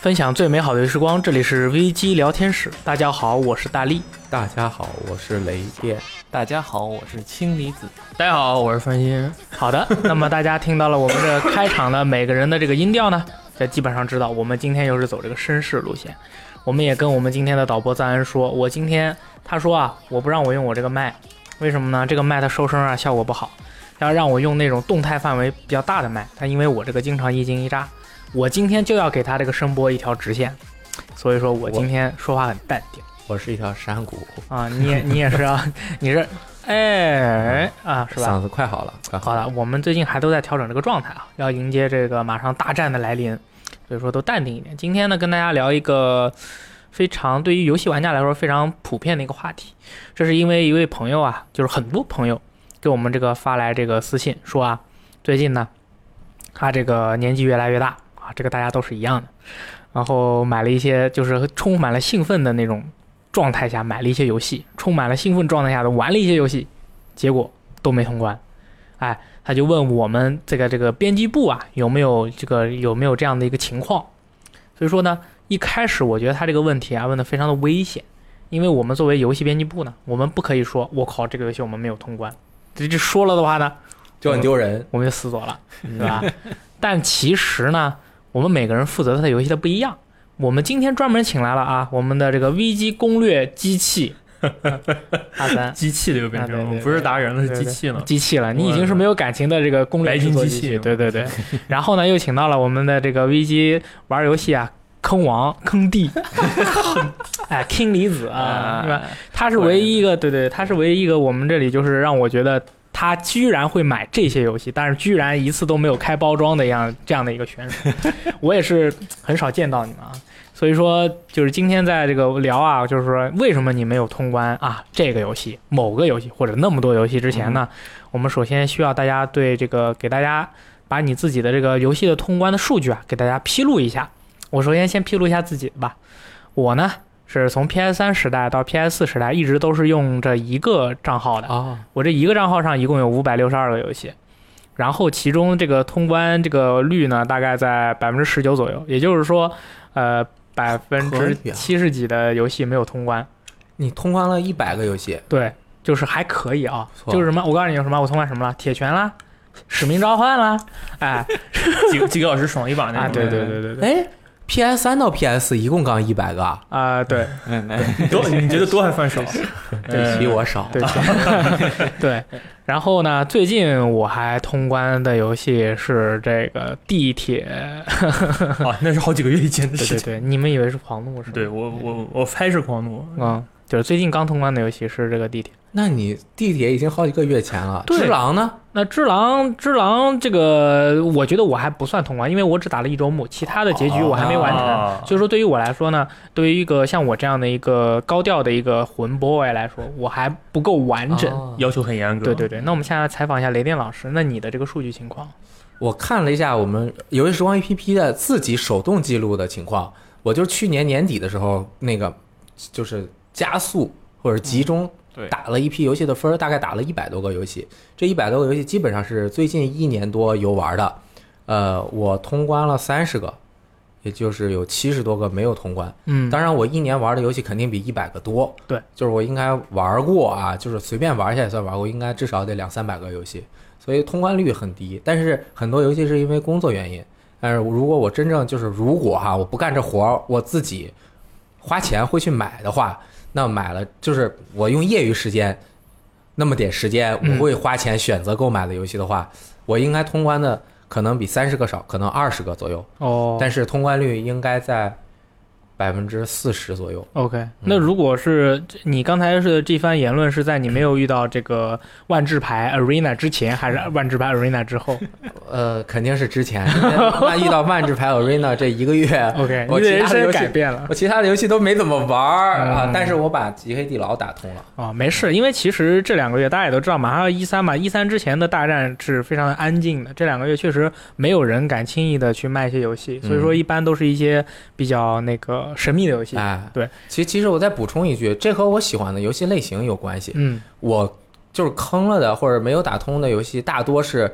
分享最美好的时光，这里是危机聊天室。大家好，我是大力。大家好，我是雷电。大家好，我是氢离子。大家好，我是范鑫。好的，那么大家听到了我们这开场的每个人的这个音调呢，这基本上知道我们今天又是走这个绅士路线。我们也跟我们今天的导播赞恩说，我今天他说啊，我不让我用我这个麦，为什么呢？这个麦它收声啊效果不好，要让我用那种动态范围比较大的麦。他因为我这个经常一惊一乍，我今天就要给他这个声波一条直线，所以说我今天说话很淡定。我是一条山谷啊，你也 你也是啊，你是哎啊是吧？嗓子快好了，快好了。我们最近还都在调整这个状态啊，要迎接这个马上大战的来临，所以说都淡定一点。今天呢，跟大家聊一个非常对于游戏玩家来说非常普遍的一个话题，这是因为一位朋友啊，就是很多朋友给我们这个发来这个私信说啊，最近呢，他这个年纪越来越大啊，这个大家都是一样的，然后买了一些就是充满了兴奋的那种。状态下买了一些游戏，充满了兴奋状态下的玩了一些游戏，结果都没通关。哎，他就问我们这个这个编辑部啊，有没有这个有没有这样的一个情况？所以说呢，一开始我觉得他这个问题啊问的非常的危险，因为我们作为游戏编辑部呢，我们不可以说我靠这个游戏我们没有通关，这这说了的话呢，就很丢人，我们就死左了，对吧？但其实呢，我们每个人负责的游戏它不一样。我们今天专门请来了啊，我们的这个 V G 攻略机器，阿三，机器的又变成不是达人了，是机器了，机器了，你已经是没有感情的这个攻略机器，对对对。然后呢，又请到了我们的这个危机玩游戏啊，坑王坑弟，哎，king 离子啊，是吧？他是唯一一个，对对，他是唯一一个，我们这里就是让我觉得。他居然会买这些游戏，但是居然一次都没有开包装的样这样的一个选手，我也是很少见到你们啊。所以说，就是今天在这个聊啊，就是说为什么你没有通关啊？这个游戏、某个游戏或者那么多游戏之前呢？我们首先需要大家对这个给大家把你自己的这个游戏的通关的数据啊，给大家披露一下。我首先先披露一下自己吧，我呢。是从 PS 三时代到 PS 四时代，一直都是用这一个账号的啊。我这一个账号上一共有五百六十二个游戏，然后其中这个通关这个率呢，大概在百分之十九左右。也就是说，呃，百分之七十几的游戏没有通关。你通关了一百个游戏？对，就是还可以啊。就是什么？我告诉你有什么？我通关什么了？铁拳啦，使命召唤啦，哎，几几个小时爽一把那种。对对对对对。哎。P.S. 三到 P.S. 一共刚一百个啊，对，多你觉得多还算少？对比我少，对 对。然后呢，最近我还通关的游戏是这个地铁，啊，那是好几个月以前的 事情。对对，你们以为是狂怒是吧？对我我我猜是狂怒啊，就是最近刚通关的游戏是这个地铁。那你地铁已经好几个月前了，只狼呢？那只狼，只狼这个，我觉得我还不算通关，因为我只打了一周目，其他的结局我还没完成。所以说，对于我来说呢，对于一个像我这样的一个高调的一个魂 boy 来说，我还不够完整，要求很严格。对对对，那我们现在采访一下雷电老师，那你的这个数据情况？我看了一下我们游戏时光 APP 的自己手动记录的情况，我就是去年年底的时候，那个就是加速或者集中。打了一批游戏的分儿，大概打了一百多个游戏。这一百多个游戏基本上是最近一年多游玩的。呃，我通关了三十个，也就是有七十多个没有通关。嗯，当然我一年玩的游戏肯定比一百个多。对，就是我应该玩过啊，就是随便玩一下也算玩过，应该至少得两三百个游戏。所以通关率很低。但是很多游戏是因为工作原因。但是如果我真正就是如果哈，我不干这活儿，我自己花钱会去买的话。那买了就是我用业余时间，那么点时间，我会花钱选择购买的游戏的话，我应该通关的可能比三十个少，可能二十个左右。哦，但是通关率应该在。百分之四十左右。OK，那如果是你刚才是这番言论是在你没有遇到这个万智牌 Arena 之前，还是万智牌 Arena 之后？呃，肯定是之前。那遇到万智牌 Arena 这一个月，OK，我其他的游戏改变了，我其他的游戏都没怎么玩儿啊。但是我把极黑地牢打通了。啊，没事，因为其实这两个月大家也都知道，马上要一三嘛，一三之前的大战是非常的安静的。这两个月确实没有人敢轻易的去卖一些游戏，所以说一般都是一些比较那个。神秘的游戏，哎，对，其实其实我再补充一句，这和我喜欢的游戏类型有关系。嗯，我就是坑了的或者没有打通的游戏，大多是，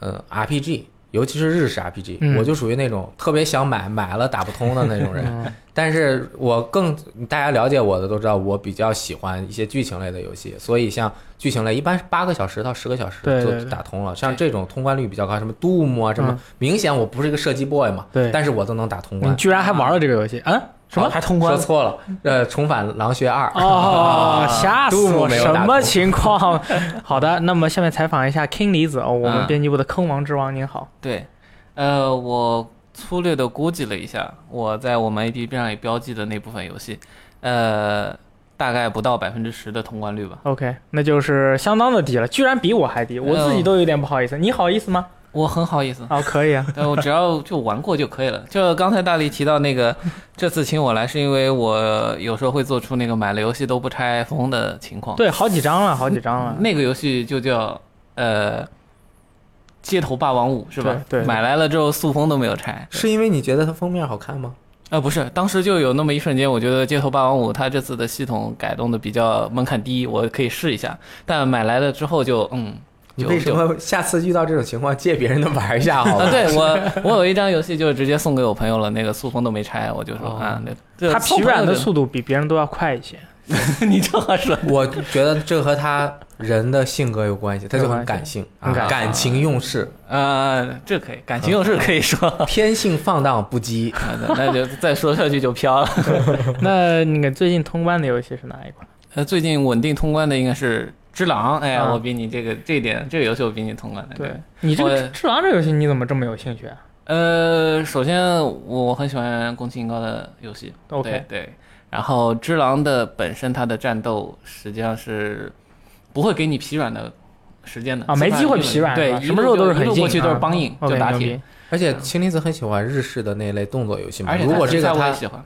呃，RPG，尤其是日式 RPG，、嗯我就属于那种特别想买，买了打不通的那种人。嗯但是我更大家了解我的都知道，我比较喜欢一些剧情类的游戏，所以像剧情类一般是八个小时到十个小时就对对对打通了。像这种通关率比较高，什么 Doom 啊，什么嗯明显我不是一个射击 boy 嘛，对但是我都能打通关。你居然还玩了这个游戏啊？什么？还通关说？错了，呃，重返狼穴二。哦，吓死我什么情况？好的，那么下面采访一下 King 离子哦，我们嗯编辑部的坑王之王，您好。对，呃，我粗略的估计了一下，我在我们 APP 上也标记的那部分游戏，呃，大概不到百分之十的通关率吧。OK，那就是相当的低了，居然比我还低，我自己都有点不好意思。你好意思吗？我很好意思，哦，可以啊。呃，我只要就玩过就可以了。就刚才大力提到那个，这次请我来是因为我有时候会做出那个买了游戏都不拆封的情况。对，好几张了，好几张了。那个游戏就叫呃。街头霸王五是吧？对对买来了之后塑封都没有拆。是因为你觉得它封面好看吗？呃，不是，当时就有那么一瞬间，我觉得《街头霸王五》它这次的系统改动的比较门槛低，我可以试一下。但买来了之后就，嗯，就你为什就么 下次遇到这种情况借别人的玩一下好吧？啊，对我，我有一张游戏就直接送给我朋友了，那个塑封都没拆，我就说、哦啊，那这它疲软的速度比别人都要快一些。你这话说，我觉得这和他人的性格有关系，他就很感性，啊感感情用事，呃，这可以，感情用事可以说，天性放荡不羁。啊那就再说下去就飘了。那那个最近通关的游戏是哪一款？呃，最近稳定通关的应该是《只狼》，哎，啊我比你这个这一点，这个游戏我比你通关的。对你这个我《只狼》这个游戏你怎么这么有兴趣啊呃，首先我很喜欢宫崎英高的游戏？OK，对对。然后《只狼》的本身它的战斗实际上是不会给你疲软的时间的啊没机会疲软对，什么时候都是很一路过去都是帮硬就打铁。而且青离子很喜欢日式的那类动作游戏嘛，如果这个他喜欢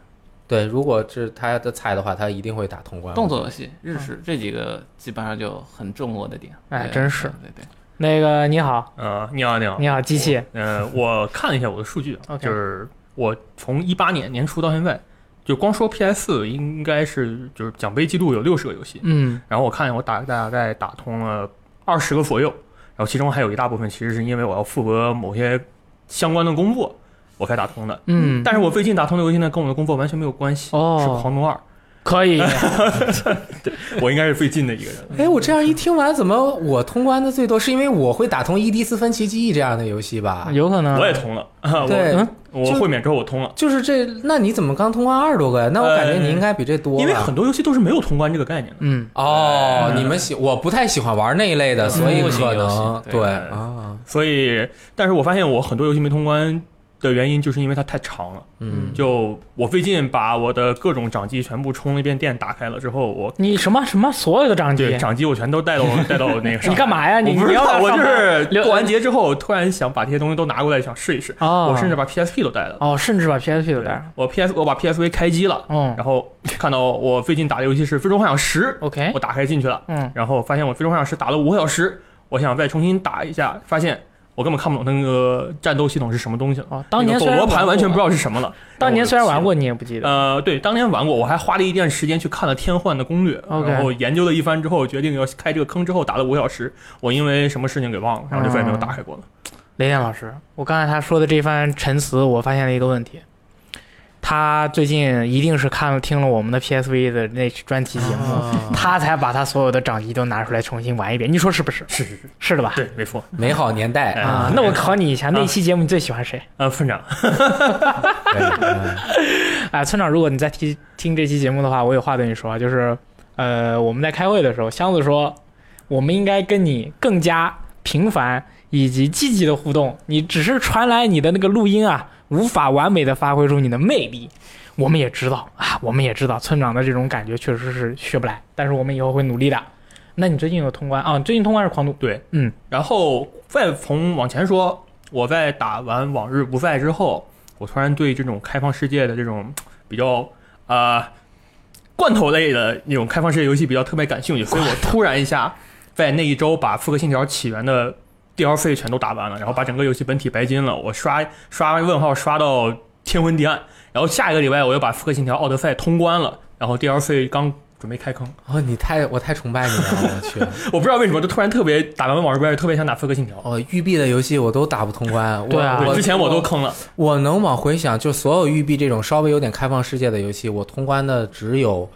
对，如果是他的菜的话，他一定会打通关。动作游戏、日式这几个基本上就很中我的点。对哎真是对对对。那个你好，呃，你好，你好，你好，机器。呃，我看了一下我的数据啊就是我从一八年年初到现在，就光说 PS 应该是就是奖杯记录有六十个游戏，嗯然后我看一下我打大概打通了二十个左右，然后其中还有一大部分其实是因为我要负责某些相关的工作，我才打通的。嗯，但是我最近打通的游戏呢，跟我的工作完全没有关系，哦是狂怒二，可以。我应该是最近的一个人。哎，我这样一听完，怎么我通关的最多？是因为我会打通《伊迪斯芬奇记忆》这样的游戏吧？有可能。我也通了，啊对，嗯我我会免之后我通了，就是这，那你怎么刚通关二十多个呀？那我感觉你应该比这多吧。因为很多游戏都是没有通关这个概念的。嗯，哦，你们喜我不太喜欢玩那一类的，所以嗯可能对啊，所以，但是我发现我很多游戏没通关的原因，就是因为它太长了。嗯，就我最近把我的各种掌机全部充了一遍电，打开了之后，我你什么什么所有的掌机对，掌机我全都带到 带到那个上。你干？嘛呀？你我不知道，你要我就是过完节之后，突然想把这些东西都拿过来，想试一试。哦，我甚至把 PSP 都带了。哦，甚至把 PSP 都带上。我 PS 我把 PSV 开机了，嗯然后看到我最近打的游戏是《最终幻想十》，，OK，我打开进去了，嗯，然后发现我《最终幻想十》打了五个小时，我想再重新打一下，发现我根本看不懂那个战斗系统是什么东西了。哦，当年那个斗罗盘完全不知道是什么了。当年虽然玩过。你也不记得。呃，对，当年玩过，我还花了一段时间去看了天幻的攻略然后研究了一番之后，决定要开这个坑之后，打了五个小时，我因为什么事情给忘了，然后就再也没有打开过了。雷电老师，我刚才他说的这番陈词，我发现了一个问题。他最近一定是看了听了我们的 PSV 的那期专题节目，啊他才把他所有的掌机都拿出来重新玩一遍。你说是不是？是是是，是的吧？对，没错。美好年代哎啊，那我考你一下，那期节目你最喜欢谁？呃，村长，可 以 嗯啊，村长，如果你在听听这期节目的话，我有话对你说啊，就是，呃，我们在开会的时候，箱子说，我们应该跟你更加频繁以及积极的互动，你只是传来你的那个录音啊，无法完美的发挥出你的魅力。我们也知道啊，我们也知道村长的这种感觉确实是学不来，但是我们以后会努力的。那你最近有通关啊？最近通关是狂怒，对，嗯，然后再从往前说，我在打完往日不在之后，我突然对这种开放世界的这种比较啊、呃罐头类的那种开放世界游戏比较特别感兴趣，所以我突然一下在那一周把《复刻信条：起源》的 DLC 全都打完了，然后把整个游戏本体白金了，我刷刷问号刷到天昏地暗，然后下一个礼拜我又把《复刻信条：奥德赛》通关了，然后 DLC 刚准备开坑。哦，你太我太崇拜你了，我去。我不知道为什么，就突然特别打完往日不败，特别想打《刺客信条》。哦，育碧的游戏我都打不通关。我对啊我之前我都坑了。我能往回想，就所有育碧这种稍微有点开放世界的游戏，我通关的只有《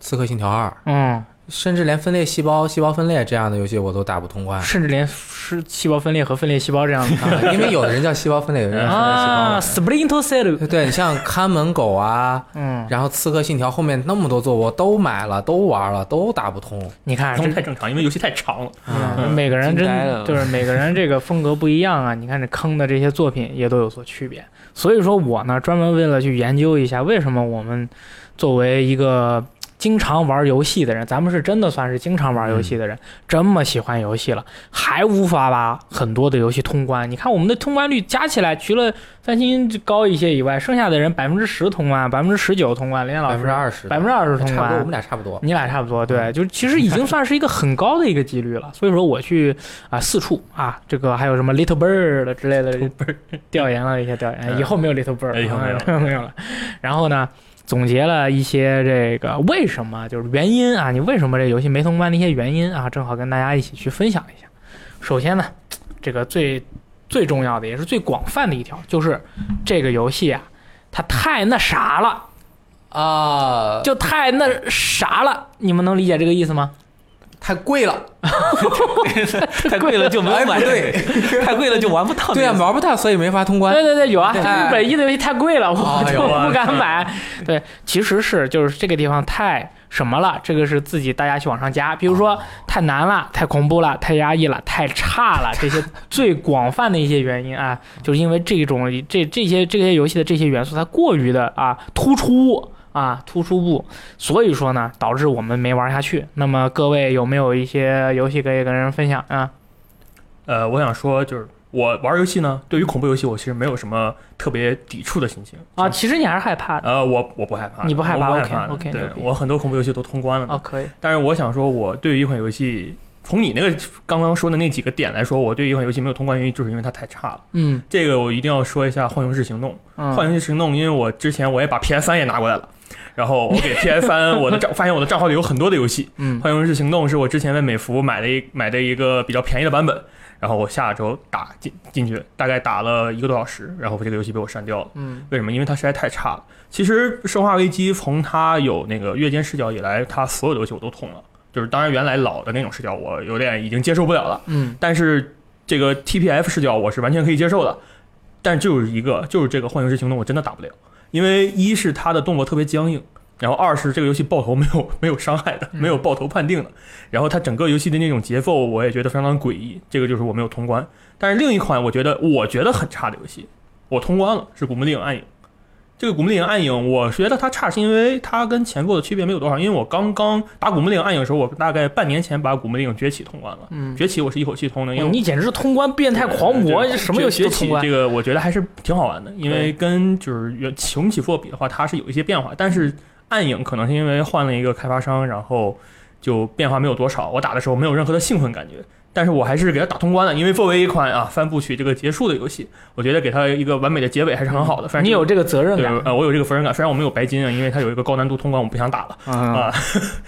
刺客信条二》，嗯，甚至连分裂细胞、细胞分裂这样的游戏我都打不通关。甚至连是细胞分裂和分裂细胞这样的啊，因为有的人叫细胞分裂，有的人叫分裂细胞啊。，Splinter Cell，对你像看门狗啊，嗯，然后刺客信条后面那么多座我都买了，都玩了，都打不通。你看这太正常，因为游戏太长了。嗯，每个人真就是每个人这个风格不一样啊。你看这坑的这些作品也都有所区别，所以说我呢专门为了去研究一下为什么我们作为一个经常玩游戏的人，咱们是真的算是经常玩游戏的人，这么喜欢游戏了，还无法把很多的游戏通关。你看我们的通关率加起来，除了三星高一些以外，剩下的人百分之十通关，百分之十九通关，连老百师分之二十，百分之二十通差不多，我们。俩差不多。你俩差不多，对，就其实已经算是一个很高的一个几率了。所以说我去啊四处啊，这个还有什么 Little Bird 之类的调研了一下调研，以后没有 Little Bird，哎以后没有了 没有了。然后呢，总结了一些这个为什么就是原因啊，你为什么这游戏没通关的一些原因啊，正好跟大家一起去分享一下。首先呢，这个最最重要的也是最广泛的一条，就是这个游戏啊，它太那啥了。啊，就太那啥了，你们能理解这个意思吗？太贵了。太贵了就没买，不对，太贵了就玩不到。对啊，玩不到，所以没法通关对。对对，有啊，对日本一的游戏太贵了，我就不敢买。对，其实是就是这个地方太什么了，这个是自己大家去往上加，比如说太难了、太恐怖了、太压抑了、太差了，这些最广泛的一些原因啊，就是因为这种这这些这些游戏的这些元素它过于的啊突出。啊，突出部，所以说呢，导致我们没玩下去。那么各位有没有一些游戏可以跟人分享啊？呃，我想说，就是我玩游戏呢，对于恐怖游戏，我其实没有什么特别抵触的心情啊，。其实你还是害怕的呃，我我不害怕，你不害怕我 OK，OK，对我很多恐怖游戏都通关了的。哦，可以。但是我想说，我对于一款游戏，从你那个刚刚说的那几个点来说，我对于一款游戏没有通关原因，就是因为它太差了。嗯这个我一定要说一下《幻游式行动》。嗯，幻游式行动，因为我之前我也把 PS 三也拿过来了，然后我给 PS 三我的账 发现我的账号里有很多的游戏，嗯《幻游式行动》是我之前在美服买的一买的一个比较便宜的版本，然后我下周打进进去，大概打了一个多小时，然后这个游戏被我删掉了。嗯为什么？因为它实在太差了。其实《生化危机》从它有那个月间视角以来，它所有的游戏我都通了，就是当然原来老的那种视角我有点已经接受不了了，嗯但是这个 TPF 视角我是完全可以接受的，但就是一个就是这个幻游式行动我真的打不了，因为一是它的动作特别僵硬，然后二是这个游戏爆头没有 没有伤害的，没有爆头判定的，然后它整个游戏的那种节奏我也觉得非常诡异，这个就是我没有通关。但是另一款我觉得我觉得很差的游戏，我通关了，是《古墓丽影：暗影》。这个《古墓丽影：暗影》，我觉得它差是因为它跟前作的区别没有多少，因为我刚刚打《古墓丽影：暗影》的时候，我大概半年前把《古墓丽影：崛起》通关了。嗯，崛起我是一口气通的，因为哦你简直是通关变态狂魔，对什么游戏都通关崛起这。个我觉得还是挺好玩的，因为跟就是原重启作比的话，它是有一些变化，但是暗影可能是因为换了一个开发商，然后就变化没有多少。我打的时候没有任何的兴奋感觉，但是我还是给他打通关了，因为作为一款啊三部曲这个结束的游戏，我觉得给它一个完美的结尾还是很好的。反正你有这个责任感。呃，我有这个责任感，虽然我没有白金啊，因为它有一个高难度通关，我不想打了。嗯啊，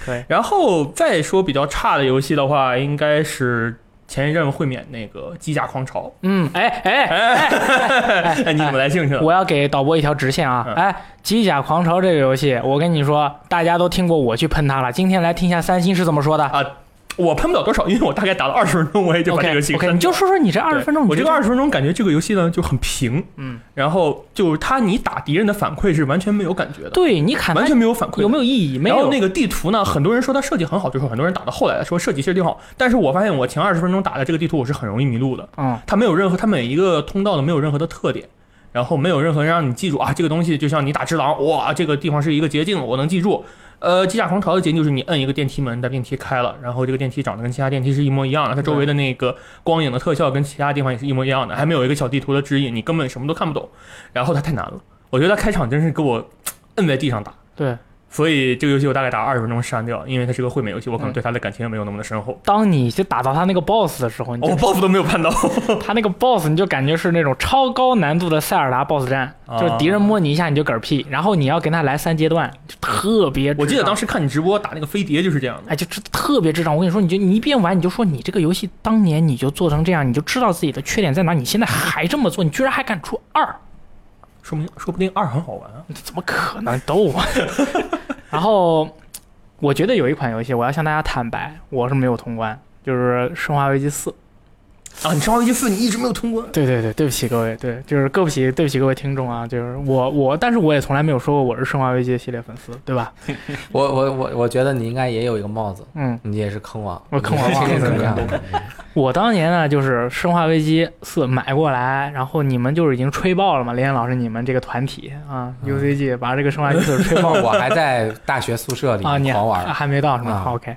可以。然后再说比较差的游戏的话，应该是前一阵会免那个机甲狂潮。嗯，哎哎哎，你怎么来兴趣了？我要给导播一条直线啊！嗯哎，《机甲狂潮》这个游戏，我跟你说，大家都听过我去喷它了。今天来听一下三星是怎么说的。啊，我喷不了多少，因为我大概打了二十分钟，我也就把这个游戏 OK，删 OK，你就说说你这二十分钟，对我这个二十分钟感觉这个游戏呢就很平，嗯，然后就是它你打敌人的反馈是完全没有感觉的，对你砍完全没有反馈，有没有意义？没有。然后那个地图呢，很多人说它设计很好，就是很多人打到后来说设计其实挺好，但是我发现我前二十分钟打的这个地图我是很容易迷路的，嗯它没有任何，它每一个通道的没有任何的特点，然后没有任何让你记住啊，这个东西就像你打只狼，哇，这个地方是一个捷径，我能记住。呃，机甲狂潮的结局就是你摁一个电梯门，的电梯开了，然后这个电梯长得跟其他电梯是一模一样的，它周围的那个光影的特效跟其他地方也是一模一样的，还没有一个小地图的指引，你根本什么都看不懂。然后它太难了，我觉得它开场真是给我摁在地上打。对，所以这个游戏我大概打二十分钟删掉，因为它是个惠美游戏，我可能对它的感情也没有那么的深厚。当你就打到他那个 BOSS 的时候，你就哦，BOSS 都没有碰到，他那个 BOSS 你就感觉是那种超高难度的塞尔达 BOSS 战，啊就是敌人摸你一下你就嗝屁，然后你要跟他来三阶段，就特别。我记得当时。看你直播打那个飞碟就是这样的。哎，就这特别智障！我跟你说，你就你一边玩，你就说你这个游戏当年你就做成这样，你就知道自己的缺点在哪，你现在还这么做，你居然还敢出二，说明说不定二很好玩啊！怎么可能都？然后，我觉得有一款游戏，我要向大家坦白，我是没有通关，就是《生化危机四》。啊，你《生化危机四》你一直没有通关，对对对，对不起各位，对，就是对不起，对不起各位听众啊，就是我我，但是我也从来没有说过我是《生化危机》系列粉丝，对吧？我我我我觉得你应该也有一个帽子，嗯，你也是坑王，我坑王你天天怎么样？我当年呢，就是《生化危机四》买过来，然后你们就是已经吹爆了嘛，林岩老师你们这个团体啊，UCG 把这个《生化危机四》吹爆。我还在大学宿舍里啊，你狂玩啊还没到是吗、啊 OK，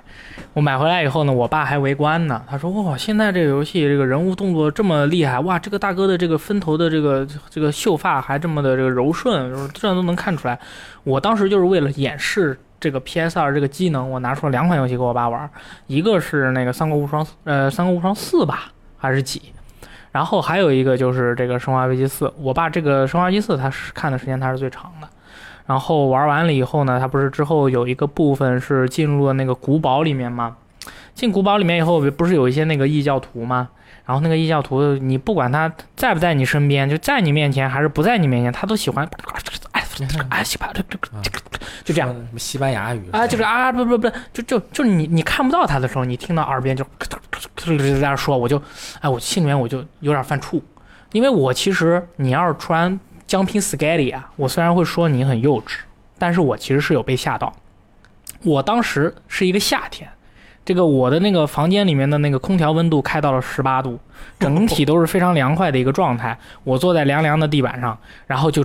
我买回来以后呢，我爸还围观呢。他说：“哇，现在这个游戏这个人物动作这么厉害，哇，这个大哥的这个分头的这个这个秀发还这么的这个柔顺，就是这样都能看出来。”我当时就是为了演示这个 PS 二这个机能，我拿出了两款游戏给我爸玩，一个是那个《三国无双》呃，《三国无双四》吧，还是几？然后还有一个就是这个《生化危机四》，我爸这个《生化危机四》他是看的时间他是最长的。然后玩完了以后呢，他不是之后有一个部分是进入了那个古堡里面吗？进古堡里面以后，不是有一些那个异教徒吗？然后那个异教徒，你不管他在不在你身边，就在你面前还是不在你面前，他都喜欢 哎哎西吧，就这样。什么西班牙语啊，就是啊，不不不，就就就是你你看不到他的时候，你听到耳边就在那说，我就，哎，我心里面我就有点犯怵，因为我其实你要是突然将拼 Scary 啊，我虽然会说你很幼稚，但是我其实是有被吓到。我当时是一个夏天，这个我的那个房间里面的那个空调温度开到了十八度，整体都是非常凉快的一个状态。我坐在凉凉的地板上，然后就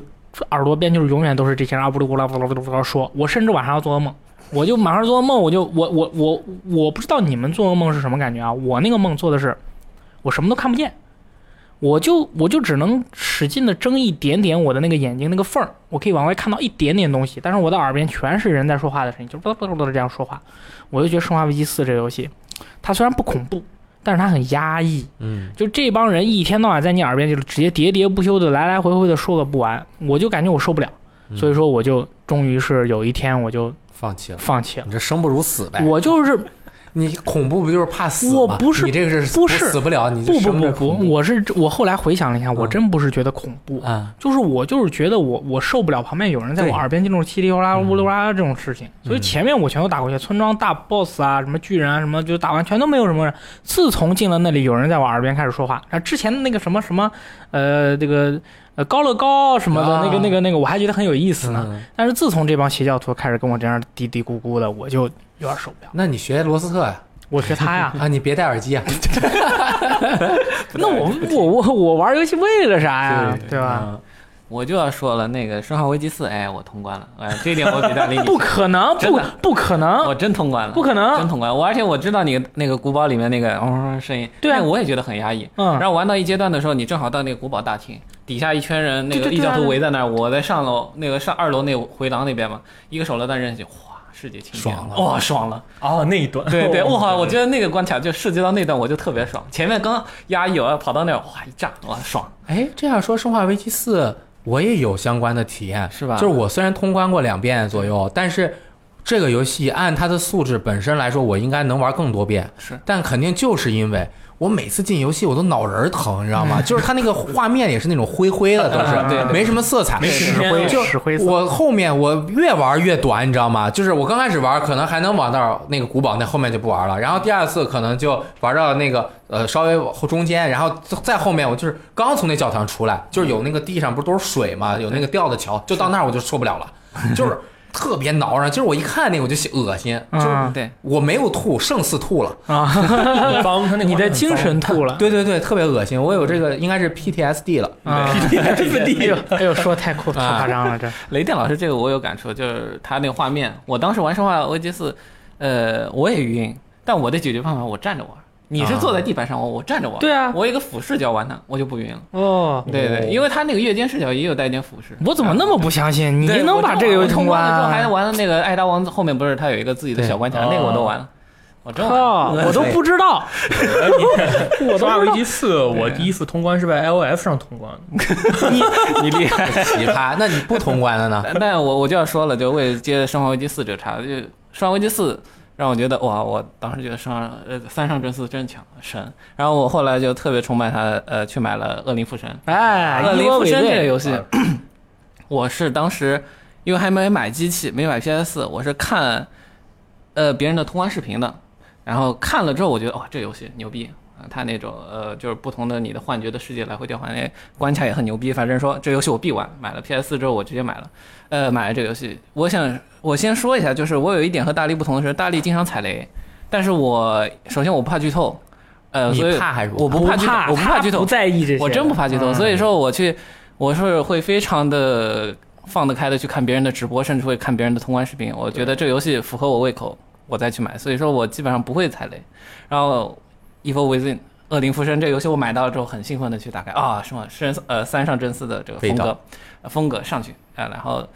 耳朵边就是永远都是这些人啊呜噜咕啦呜噜咕啦说，我甚至晚上要做噩梦。我就晚上做噩梦，我就我我我我不知道你们做噩梦是什么感觉啊？我那个梦做的是，我什么都看不见，我就 我就只能使劲的睁一点点我的那个眼睛那个缝儿，我可以往外看到一点点东西，但是我的耳边全是人在说话的声音，就啵啵啵啵这样说话。我就觉得《生化危机四》这个游戏，它虽然不恐怖，但是他很压抑。嗯，就这帮人一天到晚在你耳边就是直接喋喋不休的来来回回的说个不完，我就感觉我受不了，嗯所以说我就终于是有一天我就放弃了，放弃了。你这生不如死呗。我就是你恐怖不就是怕死吗？我不是你这个是不是死不了，你不不不不，我是我后来回想了一下，我嗯真不是觉得恐怖，啊，就是我就是觉得我我受不了旁边有人在我耳边这种稀里哗啦、嗯乌里哇啦这种事情，所以嗯前面我全都打过去，村庄大 boss 啊，什么巨人啊，什么就打完全都没有什么人。自从进了那里，有人在我耳边开始说话，然后之前的那个什么什么，呃，这个呃高乐高什么的，啊那个那个那个，我还觉得很有意思呢。嗯但是自从这帮邪教徒开始跟我这样嘀嘀咕咕的，我就有点受不了。那你学罗斯特呀？我学他呀，啊，你别戴耳机啊，那我我我我玩游戏为了啥呀？对吧？嗯？我就要说了，那个《生化危机四》，哎，我通关了，哎，这一点我比大力你不可能，不的不可能我，真通关了，不可能真通关。我而且我知道你那个古堡里面那个嗡、声音，对啊那个我也觉得很压抑。嗯然后玩到一阶段的时候，你正好到那个古堡大厅，底下一圈人，那对对对啊个异教徒围在那儿，我在上楼那个上二楼那回廊那边嘛，一个手榴弹扔进去，哗，世界清天爽了哇，爽了。哦，那一段，对对，哇，我觉得那个关卡就涉及到那段我就特别爽，前面刚压抑，我要跑到那儿，哇一炸，哇爽。哎，这样说，《生化危机四》我也有相关的体验，是吧就是我虽然通关过两遍左右，但是这个游戏按它的素质本身来说，我应该能玩更多遍。是，但肯定就是因为我每次进游戏我都脑仁疼，你知道吗？就是它那个画面也是那种灰灰的，都是 没什么色彩，没石时间灰就石灰色。我后面我越玩越短，你知道吗？就是我刚开始玩可能还能玩到那个古堡，那后面就不玩了。然后第二次可能就玩到那个呃稍微后中间，然后再后面我就是刚从那教堂出来，就是有那个地上不是都是水嘛，有那个吊的桥，就到那儿我就受不了了，就是特别挠上。就是我一看那个我就恶心，就是啊对，我没有吐，胜似吐了。啊！很脏，他那你的精神吐了。对对对，特别恶心。我有这个应该是 PTSD 了。，PTSD，哎呦，说太酷太夸张了，这雷电老师这个我有感触，就是他那个画面，我当时玩《生化危机四》，呃，我也晕，但我的解决方法我站着玩，你是坐在地板上，我我站着玩。对啊我有一个俯视角玩它，我就不晕了。哦，对对，因为它那个夜间视角也有带一点俯视。我怎么那么不相信？你能把这个游戏通关了之后，还啊？玩了那个艾达王后面不是它有一个自己的小关卡，那个我都玩了。我真玩了。靠，我都不知道。我《生化危都不知道。机四》，我第一次通关是在 iOS 上通关的。你 你厉害。奇葩。那你不通关了呢？但但我我就要说了，就为了接《生化危机四》这个茬，就《生化危机四》让我觉得哇，我当时觉得上呃三上真司真强神，然后我后来就特别崇拜他，呃，去买了《恶灵附身》。哎，《恶灵附身》这个。游戏，我是当时因为还没买机器，没买 PS 四，我是看呃别人的通关视频的，然后看了之后，我觉得哇，这游戏牛逼啊！它那种呃，就是不同的你的幻觉的世界来回调换，那关卡也很牛逼。反正说这游戏我必玩，买了 PS 四之后我直接买了，呃，买了这个游戏。我想我先说一下，就是我有一点和大力不同的是，大力经常踩雷，但是我首先我不怕剧透，呃，所以怕还是我不怕剧透，我不怕剧透他不，在意这些，我真不怕剧透，嗯所以说我去，我是会非常的放得开的去看别人的直播，甚至会看别人的通关视频。我觉得这个游戏符合我胃口，我再去买，所以说我基本上不会踩雷。然后《Evil Within》恶灵附身这个游戏我买到了之后，很兴奋的去打开啊，什么深呃三上真司的这个风格风格上去啊，然后。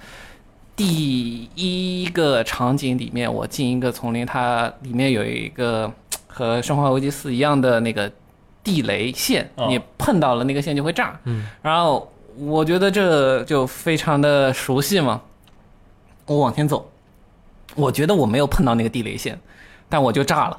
第一个场景里面，我进一个丛林，它里面有一个和《生化危机四》一样的那个地雷线，哦你碰到了那个线就会炸。嗯，然后我觉得这就非常的熟悉嘛。我往前走，我觉得我没有碰到那个地雷线，但我 就炸了，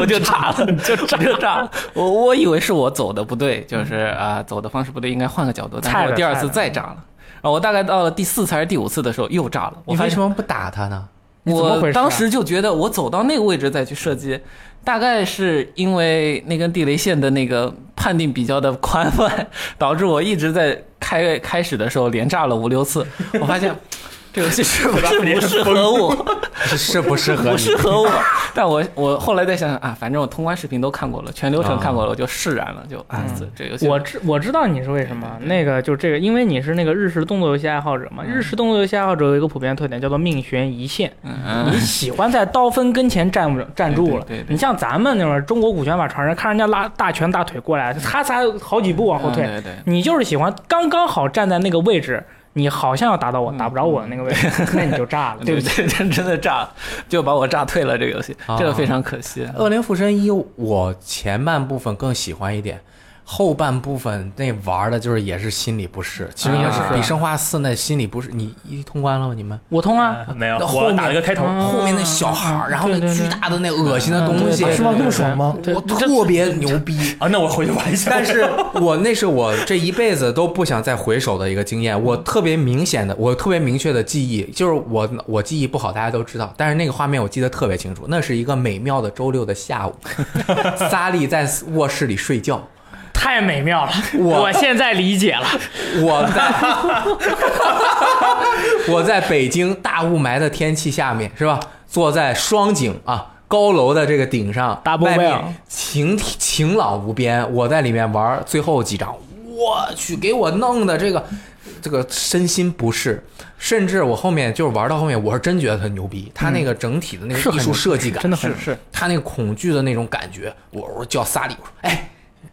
我就炸了，就炸就炸了。我我以为是我走的不对，就是啊、走的方式不对，应该换个角度。但是我第二次再炸了。啊我大概到了第四次还是第五次的时候又炸了。我你为什么不打他呢？我当时就觉得，我走到那个位置再去射击，大概是因为那根地雷线的那个判定比较的宽泛，导致我一直在开开始的时候连炸了五六次。我发现这游戏是 不是不适合我？是是不适合不？适合我。但我我后来再想想啊，反正我通关视频都看过了，全流程看过了，我就释然了，就啊，这这游戏我知我知道你是为什么，那个就这个，因为你是那个日式动作游戏爱好者嘛。日式动作游戏爱好者有一个普遍特点，叫做命悬一线。嗯你喜欢在刀锋跟前站不站住了你像咱们那种中国古拳法传人，看人家拉大拳大腿过来，他才好几步往后退。你就是喜欢刚刚好站在那个位置，你好像要打到我，打不着我的那个位置，那你就炸了，对不对？真真的炸了，就把我炸退了。这个游戏，啊这个非常可惜。恶灵附身一，我前半部分更喜欢一点，后半部分那玩的就是也是心理不适，其实也是啊比生化四那心理不适。你一通关了吗？你们？我通啊，呃没有，那后我打了个开头。嗯后面那小孩儿，然后那巨大的那恶心的东西，是吗？那么爽吗？我特别牛逼。啊，那我回去玩一下。但是我那是我这一辈子都不想再回首的一个经验。我特别明显的，我特别明确的记忆，就是我我记忆不好，大家都知道。但是那个画面我记得特别清楚，那是一个美妙的周六的下午，萨利在卧室里睡觉，太美妙了，我我现在理解了。我在 我在北京大雾霾的天气下面，是吧？坐在双井啊高楼的这个顶上，Double 外面晴晴朗无边。我在里面玩最后几张，我去，给我弄的这个这个身心不适，甚至我后面就是玩到后面，我是真觉得他牛逼，他那个整体的那个艺术设计感，真的很是他那个恐惧的那种感觉，我我叫萨里，我说哎，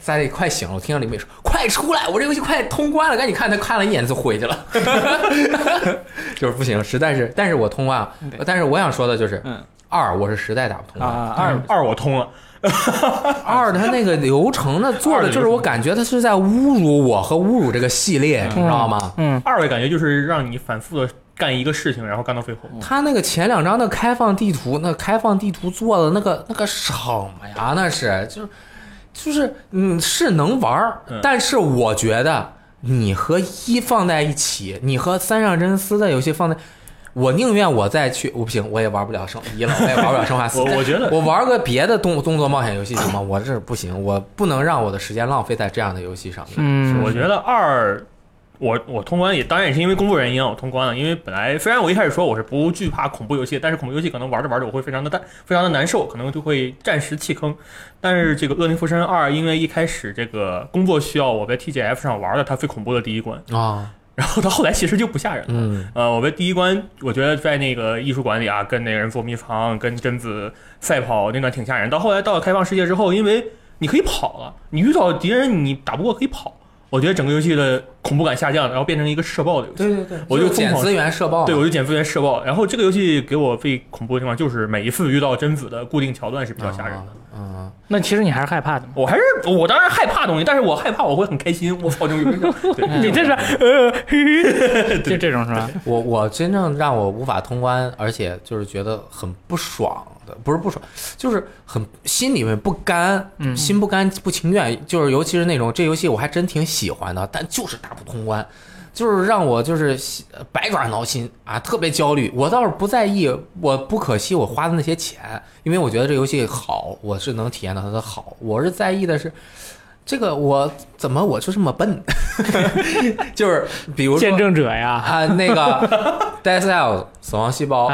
萨利快醒了，我听到李美说快出来，我这游戏快通关了，赶紧看，他看了一眼就回去了，就是不行，实在是，但是我通关了，但是我想说的就是，嗯。二我是实在打不通关，啊，二二我通了，二他那个流程呢做的就是我感觉他是在侮辱我和侮辱这个系列，你知道吗？嗯，二的感觉就是让你反复的干一个事情，然后干到最后。他那个前两张的开放地图，那开放地图做的那个那个什么呀？那是就是就是嗯是能玩儿嗯但是我觉得你和一放在一起，你和三上真司的游戏放在，我宁愿我再去，我不行，我也玩不了生一了，我也玩不了生化四。我我觉得我玩个别的动动作冒险游戏行吗？我这不行，我不能让我的时间浪费在这样的游戏上面。嗯，我觉得二，我我通关也当然也是因为工作原因啊，我通关了。因为本来虽然我一开始说我是不惧怕恐怖游戏，但是恐怖游戏可能玩着玩着我会非常的淡，非常的难受，可能就会暂时弃坑。但是这个《恶灵附身二》，因为一开始这个工作需要我在 TGF 上玩了它最恐怖的第一关，啊，然后到后来其实就不吓人了。嗯呃，我们第一关，我觉得在那个艺术馆里啊，跟那个人捉迷藏，跟贞子赛跑那段挺吓人。到后来到了开放世界之后，因为你可以跑了，你遇到敌人你打不过可以跑，我觉得整个游戏的恐怖感下降，然后变成一个射爆的游戏。对对对，我就捡资源射爆，对，我就捡资源射爆。然后这个游戏给我最恐怖的地方就是每一次遇到贞子的固定桥段是比较吓人的。嗯，那其实你还是害怕的。我还是我当然害怕东西，但是我害怕我会很开心。我操，这种 对，你这是 呃，嘿 就这种是吧？我我真正让我无法通关，而且就是觉得很不爽的，不是不爽，就是很心里面不甘，嗯心不甘不情愿，就是尤其是那种这游戏我还真挺喜欢的，但就是打不通关。就是让我就是呃百爪挠心啊，特别焦虑。我倒是不在意，我不可惜我花的那些钱，因为我觉得这游戏好，我是能体验到它的好。我是在意的是，这个我怎么我就这么笨？就是比如说见证者呀，啊，那个 Dead Cells 死亡细胞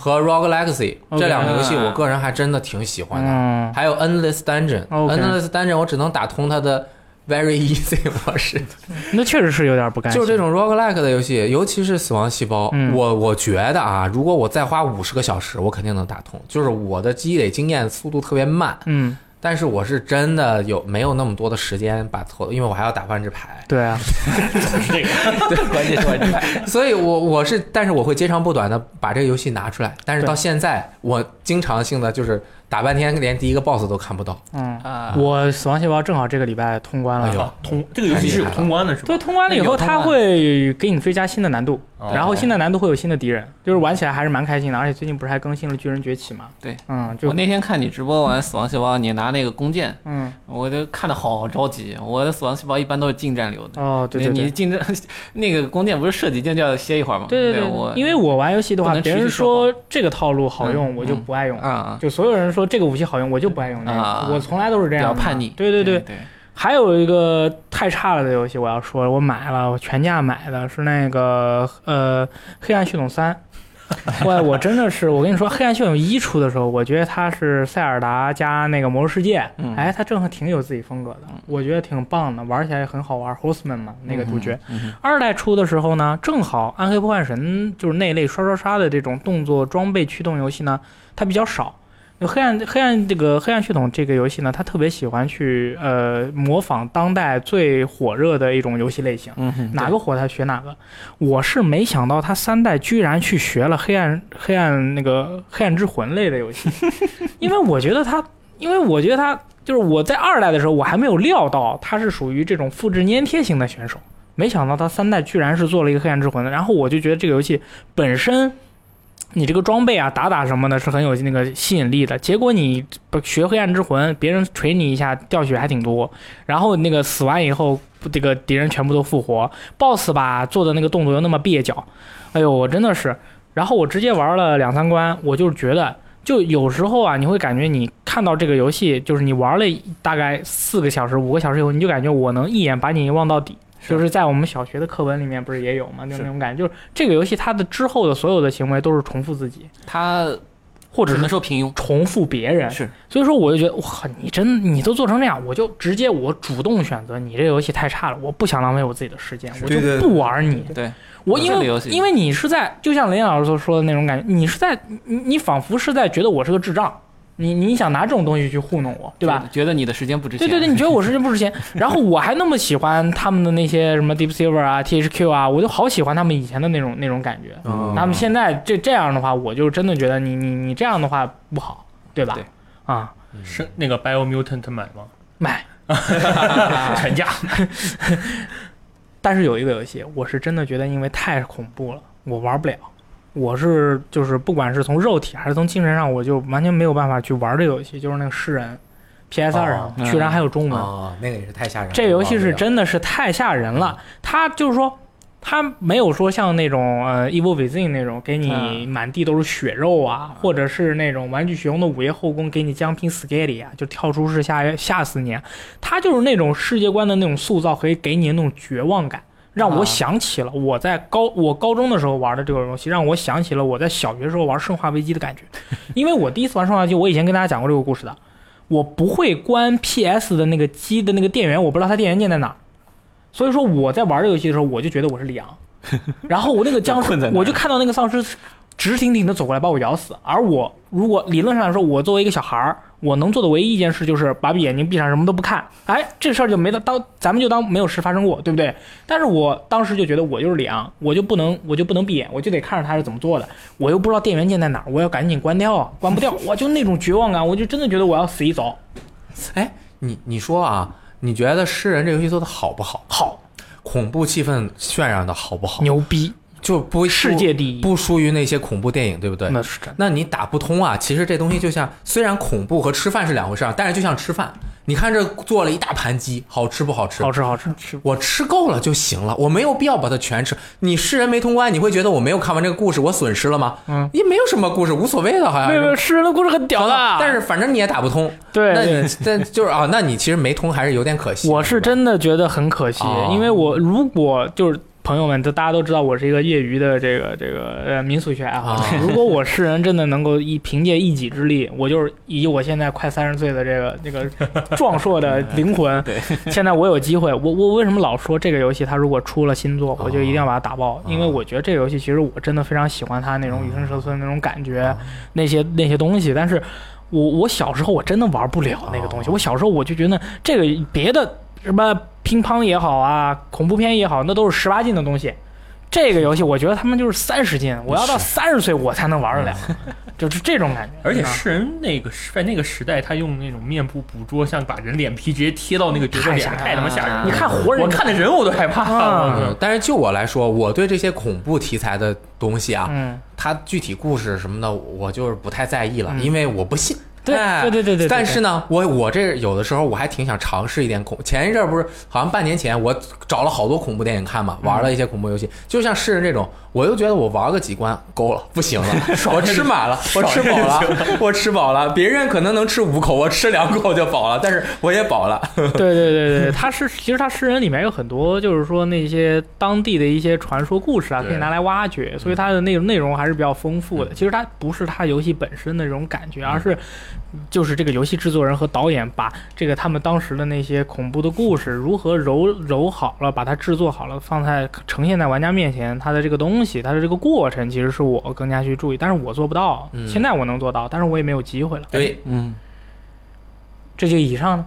和 Rogue Legacy 这两个游戏，我个人还真的挺喜欢的。嗯，还有 Endless Dungeon，Endless Dungeon 我只能打通它的 Very Easy 模式，那确实是有点不甘心。就是这种 roguelike 的游戏，尤其是死亡细胞，嗯我我觉得啊，如果我再花五十个小时，我肯定能打通。就是我的积累经验速度特别慢，嗯，但是我是真的有没有那么多的时间把头，因为我还要打万智牌，对啊，这个对，关键是万智牌，所以我我是，但是我会接长不短的把这个游戏拿出来。但是到现在，我经常性的就是打半天，连第一个 boss 都看不到。嗯，啊，我死亡细胞正好这个礼拜通关了。哎呦啊通这个游戏是有通关的，是吧？对，通关了以后，它会给你追加新的难度，哦然后新的难度会有新的敌人，就是玩起来还是蛮开心的。而且最近不是还更新了巨人崛起嘛？对，嗯，就我那天看你直播玩死亡细胞，你拿那个弓箭，嗯，我就看的好着急。我的死亡细胞一般都是近战流的。哦，对对对。你近战 那个弓箭不是射几箭就要歇一会儿吗？对对我因为我玩游戏的话，别人说说这个套路好用，嗯我就不爱用。啊，就所有人说这个武器好用，我就不爱用那啊个。我从来都是这样比。较叛逆。对对对，对，还有一个太差了的游戏，我要说，我买了，我全价买的是那个呃《黑暗系统三》。我我真的是，我跟你说，《黑暗系统一》出的时候，我觉得它是塞尔达加那个魔兽世界，嗯哎，它正好挺有自己风格的，我觉得挺棒的，玩起来也很好玩。Horseman 嘛，那个主角。二代出的时候呢，正好《暗黑破坏神》就是那类刷刷刷的这种动作装备驱动游戏呢，它比较少。就黑暗黑暗这个黑暗系统这个游戏呢，它特别喜欢去呃模仿当代最火热的一种游戏类型，嗯，哪个火它学哪个。我是没想到它三代居然去学了黑暗黑暗那个黑暗之魂类的游戏，因为我觉得它，因为我觉得它就是我在二代的时候，我还没有料到它是属于这种复制粘贴型的选手。没想到它三代居然是做了一个黑暗之魂的，然后我就觉得这个游戏本身，你这个装备啊、打打什么的，是很有那个吸引力的。结果你不学黑暗之魂，别人锤你一下掉血还挺多，然后那个死完以后，这个敌人全部都复活，BOSS 吧做的那个动作又那么蹩脚，哎呦，我真的是，然后我直接玩了两三关，我就是觉得。就有时候啊，你会感觉你看到这个游戏，就是你玩了大概四个小时、五个小时以后，你就感觉我能一眼把你望到底。就是在我们小学的课文里面不是也有吗？就那种感觉，就是这个游戏它的之后的所有的行为都是重复自己，它或者能说平庸。重复别人。是，所以说我就觉得，哇，你真你都做成这样，我就直接我主动选择你这个游戏太差了，我不想浪费我自己的时间，我就不玩你。对，我因为因为你是在，就像雷老师所说的那种感觉，你是在你你仿佛是在觉得我是个智障，你你想拿这种东西去糊弄我，对吧？？觉得你的时间不值钱。对对对，你觉得我时间不值钱，然后我还那么喜欢他们的那些什么 Deep Silver 啊、THQ 啊，我就好喜欢他们以前的那种那种感觉。嗯那么现在这这样的话，我就真的觉得你你你这样的话不好，对吧？对啊，是那个 Bio Mutant 买吗？买。全价。但是有一个游戏，我是真的觉得因为太恐怖了，我玩不了。我是就是不管是从肉体还是从精神上，我就完全没有办法去玩这个游戏，就是那个诗人，PS 二上、哦居然还有中文。哦，那个也是太吓人了。这游戏是真的是太吓人了。它就是说，它没有说像那种呃《Evil Within》那种给你嗯满地都是血肉啊，或者是那种《玩具熊的午夜后宫》给你将拼 scary 啊，就跳出式吓吓死你啊。它就是那种世界观的那种塑造，可以给你那种绝望感。让我啊想起了我在高我高中的时候玩的这个游戏，让我想起了我在小学时候玩《生化危机》的感觉。因为我第一次玩《生化危机》，我以前跟大家讲过这个故事的，我不会关 PS 的那个机的那个电源，我不知道它电源键在哪儿。所以说我在玩这个游戏的时候，我就觉得我是里昂，然后我那个僵尸我就看到那个丧尸直挺挺的走过来把我咬死，而我如果理论上来说，我作为一个小孩儿，我能做的唯一一件事就是把眼睛闭上，什么都不看，哎，这事儿就没得当，咱们就当没有事发生过，对不对？但是我当时就觉得我就是李昂，我就不能，我就不能闭眼，我就得看着他是怎么做的，我又不知道电源键在哪儿，我要赶紧关掉啊，关不掉，我就那种绝望感，我就真的觉得我要死一遭。哎，你你说啊，你觉得《诗人》这游戏做的好不好？好，恐怖气氛渲染的好不好？牛逼，就不世界第一，不输于那些恐怖电影，对不对？那是真的。那你打不通啊！其实这东西就像，虽然恐怖和吃饭是两回事儿，但是就像吃饭，你看这做了一大盘鸡，好吃不好吃？好吃好吃吃。我吃够了就行了，我没有必要把它全吃。你世人没通关，你会觉得我没有看完这个故事，我损失了吗？嗯，也没有什么故事，无所谓的，好像没有没有，诗人的故事很屌的，但是反正你也打不通。对，那你但就是啊，那你其实没通还是有点可惜。我是真的觉得很可惜，哦因为我如果就是。朋友们，都大家都知道我是一个业余的这个这个呃民俗学爱好 如果我世人真的能够一凭借一己之力，我就是以我现在快三十岁的这个这个 壮硕的灵魂，对，现在我有机会，我我为什么老说这个游戏它如果出了新作，我就一定要把它打爆？因为我觉得这个游戏其实我真的非常喜欢它那种与生蛇村那种感觉，那些那些东西，但是。我我小时候我真的玩不了那个东西，我小时候我就觉得这个别的什么乒乓也好啊，恐怖片也好，那都是十八禁的东西。这个游戏我觉得他们就是三十禁，我要到三十岁我才能玩得了，就是这种感觉。而且嗯世人那个时在那个时代，他用那种面部捕捉，像把人脸皮直接贴到那个角色脸上，太他妈吓人了！你看活人，我看的人我都害怕。但是就我来说，我对这些恐怖题材的东西啊，嗯，它具体故事什么的，我就是不太在意了，嗯因为我不信。对对对对对但是呢，我我这有的时候我还挺想尝试一点恐。前一阵不是好像半年前，我找了好多恐怖电影看嘛，玩了一些恐怖游戏，就像世人这种，我就觉得我玩个几关够了，不行了，我吃满了，我吃饱了，我吃饱了。别人可能能吃五口，我吃两口就饱了，但是我也饱了。对对对对，他是其实他诗人里面有很多，就是说那些当地的一些传说故事啊，可以拿来挖掘，所以它的内容内容还是比较丰富的。其实它不是它游戏本身的这种感觉，而是就是这个游戏制作人和导演把这个他们当时的那些恐怖的故事如何揉揉好了，把它制作好了，放在呈现在玩家面前，它的这个东西，它的这个过程，其实是我更加去注意，但是我做不到。嗯现在我能做到，但是我也没有机会了。对嗯，这就以上呢，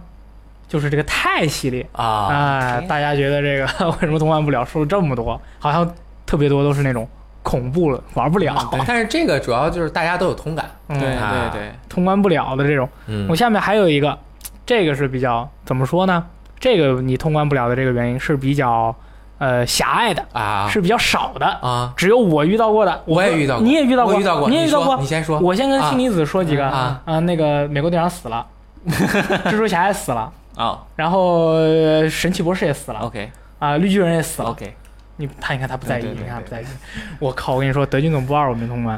就是这个泰系列。啊，哎，大家觉得这个 为什么通关不了？说了这么多，好像特别多都是那种恐怖了，玩不了，但是这个主要就是大家都有同感。嗯对啊对对，通关不了的这种。嗯我下面还有一个，这个是比较怎么说呢？这个你通关不了的这个原因是比较呃狭隘的，啊是比较少的，啊，只有我遇到过的。我也遇到过，你也遇到过，我遇到过，你也遇到过。你先说。我先跟氢离子说几个啊那个美国队长死了，蜘蛛侠也死了，啊然后呃神奇博士也死了，，OK 啊，绿巨人也死了。OK，你他你看他不在意，你看他不在意。我靠！我跟你说，德军总部二我没通关，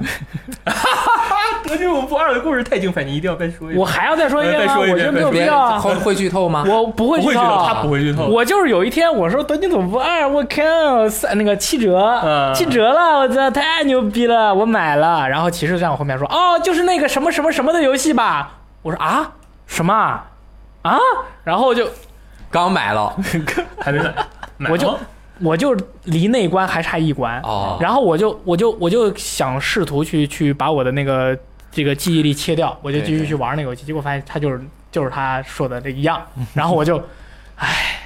德军总部二的故事太精彩，你一定要再说一遍。我还要再说一遍吗？我觉得没有必要啊。会会剧透吗？我不会剧透，他不会剧透。我就是有一天我说德军总部二，我靠，三那个七折，嗯七折了，我操，太牛逼了，我买了。然后骑士在我后面说，哦，就是那个什么什么什么的游戏吧？我说啊，什么啊？啊？然后就刚买了 还没买，我就吗我就离那关还差一关，哦，然后我就我就我就想试图去去把我的那个这个记忆力切掉，我就继续去玩那个游戏，结果发现他就是就是他说的这一样，然后我就唉。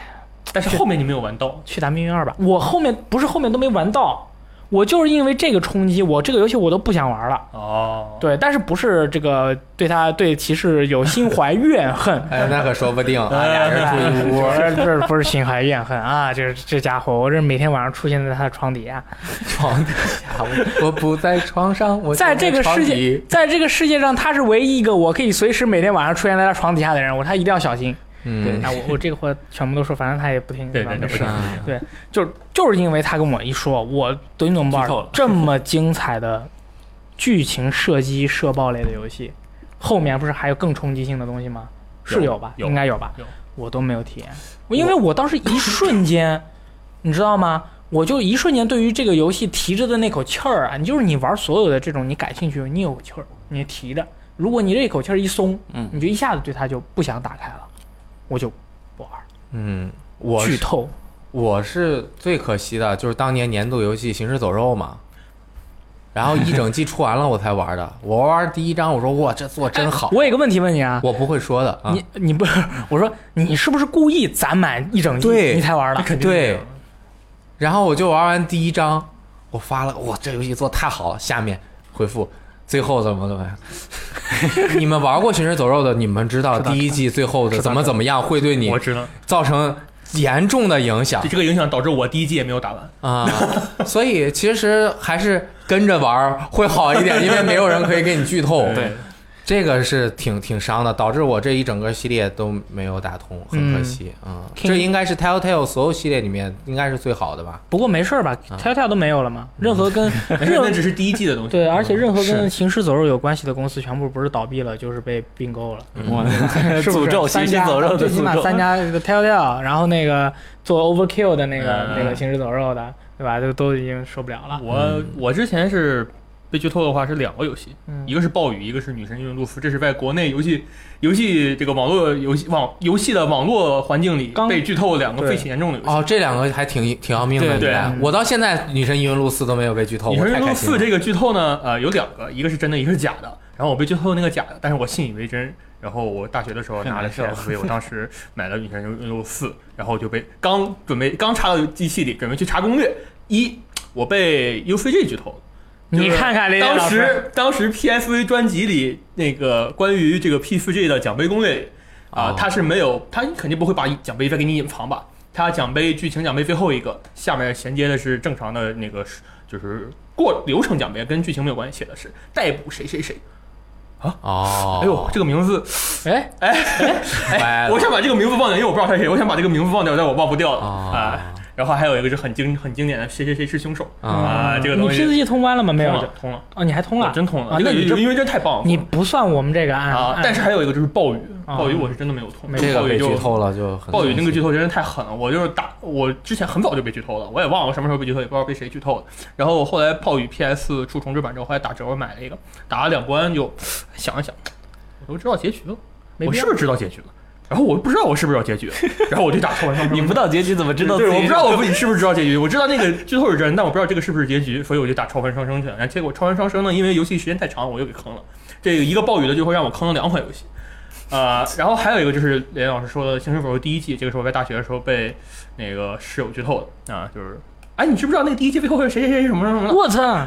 但是后面你没有玩到，去打命运二吧。我后面不是后面都没玩到，我就是因为这个冲击，我这个游戏我都不想玩了。哦，对，但是不是这个对他对骑士有心怀怨恨。哎，那可说不定啊，俩人住一屋。我这不是心怀怨恨啊！这 这家伙，我这每天晚上出现在他的床底下，床底下，我我不在床上，我在这个世界，在这个世界上，他是唯一一个我可以随时每天晚上出现在他床底下的人，我他一定要小心。嗯那，我我这个话全部都说，反正他也不听，对对对，吧没事不行啊不行，就就是因为他跟我一说，我德云总部剧透了这么精彩的剧情射击射爆类的游戏，后面不是还有更冲击性的东西吗？是有吧？应该有吧？有我都没有体验，我因为我当时一瞬间，你知道吗？我就一瞬间对于这个游戏提着的那口气儿啊，你就是你玩所有的这种你感兴趣，你有口气儿，你提着，如果你这口气儿一松，嗯你就一下子对它就不想打开了，我就不玩儿。嗯，我剧透，我是最可惜的，就是当年年度游戏《行尸走肉》嘛，然后一整季出完了我才玩的。我玩第一章，我说哇，这做真好。我有个问题问你啊，我不会说的啊。你你不是我说你是不是故意攒满一整季你才玩的？肯定对，然后我就玩完第一章，我发了，哇，这游戏做太好了。下面回复最后怎么怎么样？你们玩过《行尸走肉》的，你们知道第一季最后的怎么怎么样会对你我知道，造成严重的影响这这个影响导致我第一季也没有打完。啊。所以其实还是跟着玩会好一点，因为没有人可以给你剧透。对，这个是挺挺伤的，导致我这一整个系列都没有打通，很可惜。嗯这应该是 Telltale 所有系列里面应该是最好的吧？不过没事儿吧啊，Telltale 都没有了嘛，任何跟 没事，任何那只是第一季的东西。对，而且任何跟行尸走肉有关系的公司，全部不是倒闭了，就是被并购了。我 诅咒三家行尸走肉的最起码。三家这个 Telltale，然后那个做 Overkill 的那个、嗯那个行尸走肉的，对吧？就都已经受不了了。我我之前是被剧透的话是两个游戏，嗯一个是暴雨，一个是女神异闻录四，这是在国内游戏游戏这个网络游戏网游戏的网络环境里刚被剧透两个对废弃严重的游戏。哦，这两个还挺挺要命的。对对我到现在《女神异闻录四》都没有被剧透，女神异闻录。四这个剧透呢，呃，有两个，一个是真的，一个是假的。然后我被剧透那个假的，但是我信以为真。然后我大学的时候拿了很难受 PSV，我当时买了《女神异闻录四》，然后就被刚准备刚插到机器里，准备去查攻略，一我被 UCG 剧透了。你看看雷电当，时当时 PSV 专辑里那个关于这个 P4G 的奖杯攻略里啊、哦。它是没有，他肯定不会把奖杯再给你隐藏吧？他奖杯剧情奖杯最后一个，下面衔接的是正常的那个就是过流程奖杯，跟剧情没有关系，写的是逮捕谁谁谁。啊？哦，哎呦，这个名字，哎，哎哎 我想把这个名字忘掉，因为我不知道他是谁，我想把这个名字忘掉，但我忘不掉了。哦。啊。然后还有一个是很经很经典的谁谁谁是凶手？啊。啊，这个你东西。你 PSG 通关了吗？没有？通了，通了，哦，你还通了，真通了，那你这因为这太棒了，你不算我们这个案啊，但是还有一个就是暴雨，啊暴雨我是真的没有通，没这个暴雨就被剧透了就暴雨那个剧透真是太狠了，我就是打我之前很早就被剧透了，我也忘了什么时候被剧透，也不知道被谁剧透的。然后后来暴雨 PS 出重置版之后，后来打折我买了一个，打了两关就想了。想，我都知道结局了，没必要。我是不是知道结局了？然后我不知道我是不是知道结局，然后我就打超凡双生。你不到结局怎么知道对，我不知道我自己是不是知道结局，我知道那个剧透是真，但我不知道这个是不是结局，所以我就打超凡双生去了。然后结果超凡双生呢，因为游戏时间太长，我又给坑了。这个一个暴雨的就会让我坑了两款游戏，呃，然后还有一个就是连老师说的《行尸走肉》第一季，这个是我在大学的时候被那个室友剧透的啊，就是，哎，你知不知道那个第一季最后是谁谁谁什么什么的？我操，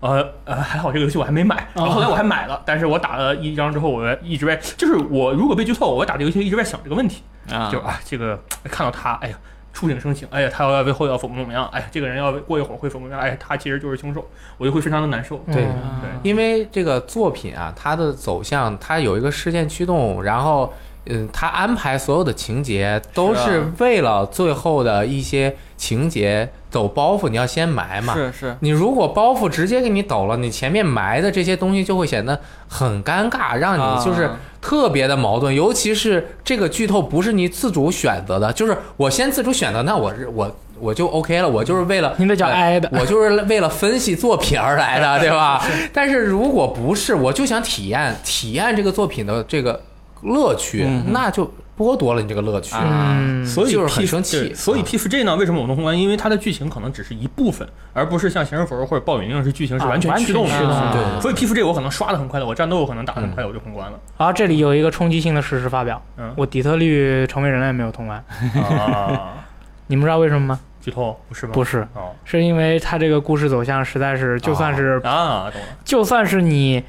呃呃，还好这个游戏我还没买，然后后来我还买了，但是我打了一张之后，我一直在，就是我如果被剧透，我打这个游戏一直在想这个问题。啊，就啊，这个看到他，哎呀，触景生情，哎呀，他要最后要怎么怎么样，哎呀，这个人要过一会儿会怎么样，哎呀，他其实就是凶手，我就会非常的难受。对嗯对因为这个作品啊，它的走向它有一个事件驱动，然后嗯，它安排所有的情节都是为了最后的一些情节走包袱，你要先埋嘛。是是，你如果包袱直接给你抖了，你前面埋的这些东西就会显得很尴尬，让你就是啊特别的矛盾。尤其是这个剧透不是你自主选择的，就是我先自主选择，那我是我我就 OK 了，我就是为了你那叫呃挨的，我就是为了分析作品而来的，对吧？但是如果不是，我就想体验体验这个作品的这个乐趣，嗯那就剥夺了你这个乐趣。啊嗯，所以就是很生气对所以啊 P 4 J 呢，为什么我能通关？因为它的剧情可能只是一部分，而不是像《行尸走肉》或者《暴雨》那样是剧情是啊完全驱动的。所以 P 4 J 我可能刷的很快的，我战斗我可能打的很快，我就通关了。好，这里有一个冲击性的事实发表，嗯我底特律成为人类没有通关，啊，你们知道为什么吗？剧透不是吗？不是，哦是因为它这个故事走向实在是，就算是、啊，懂了。就算是你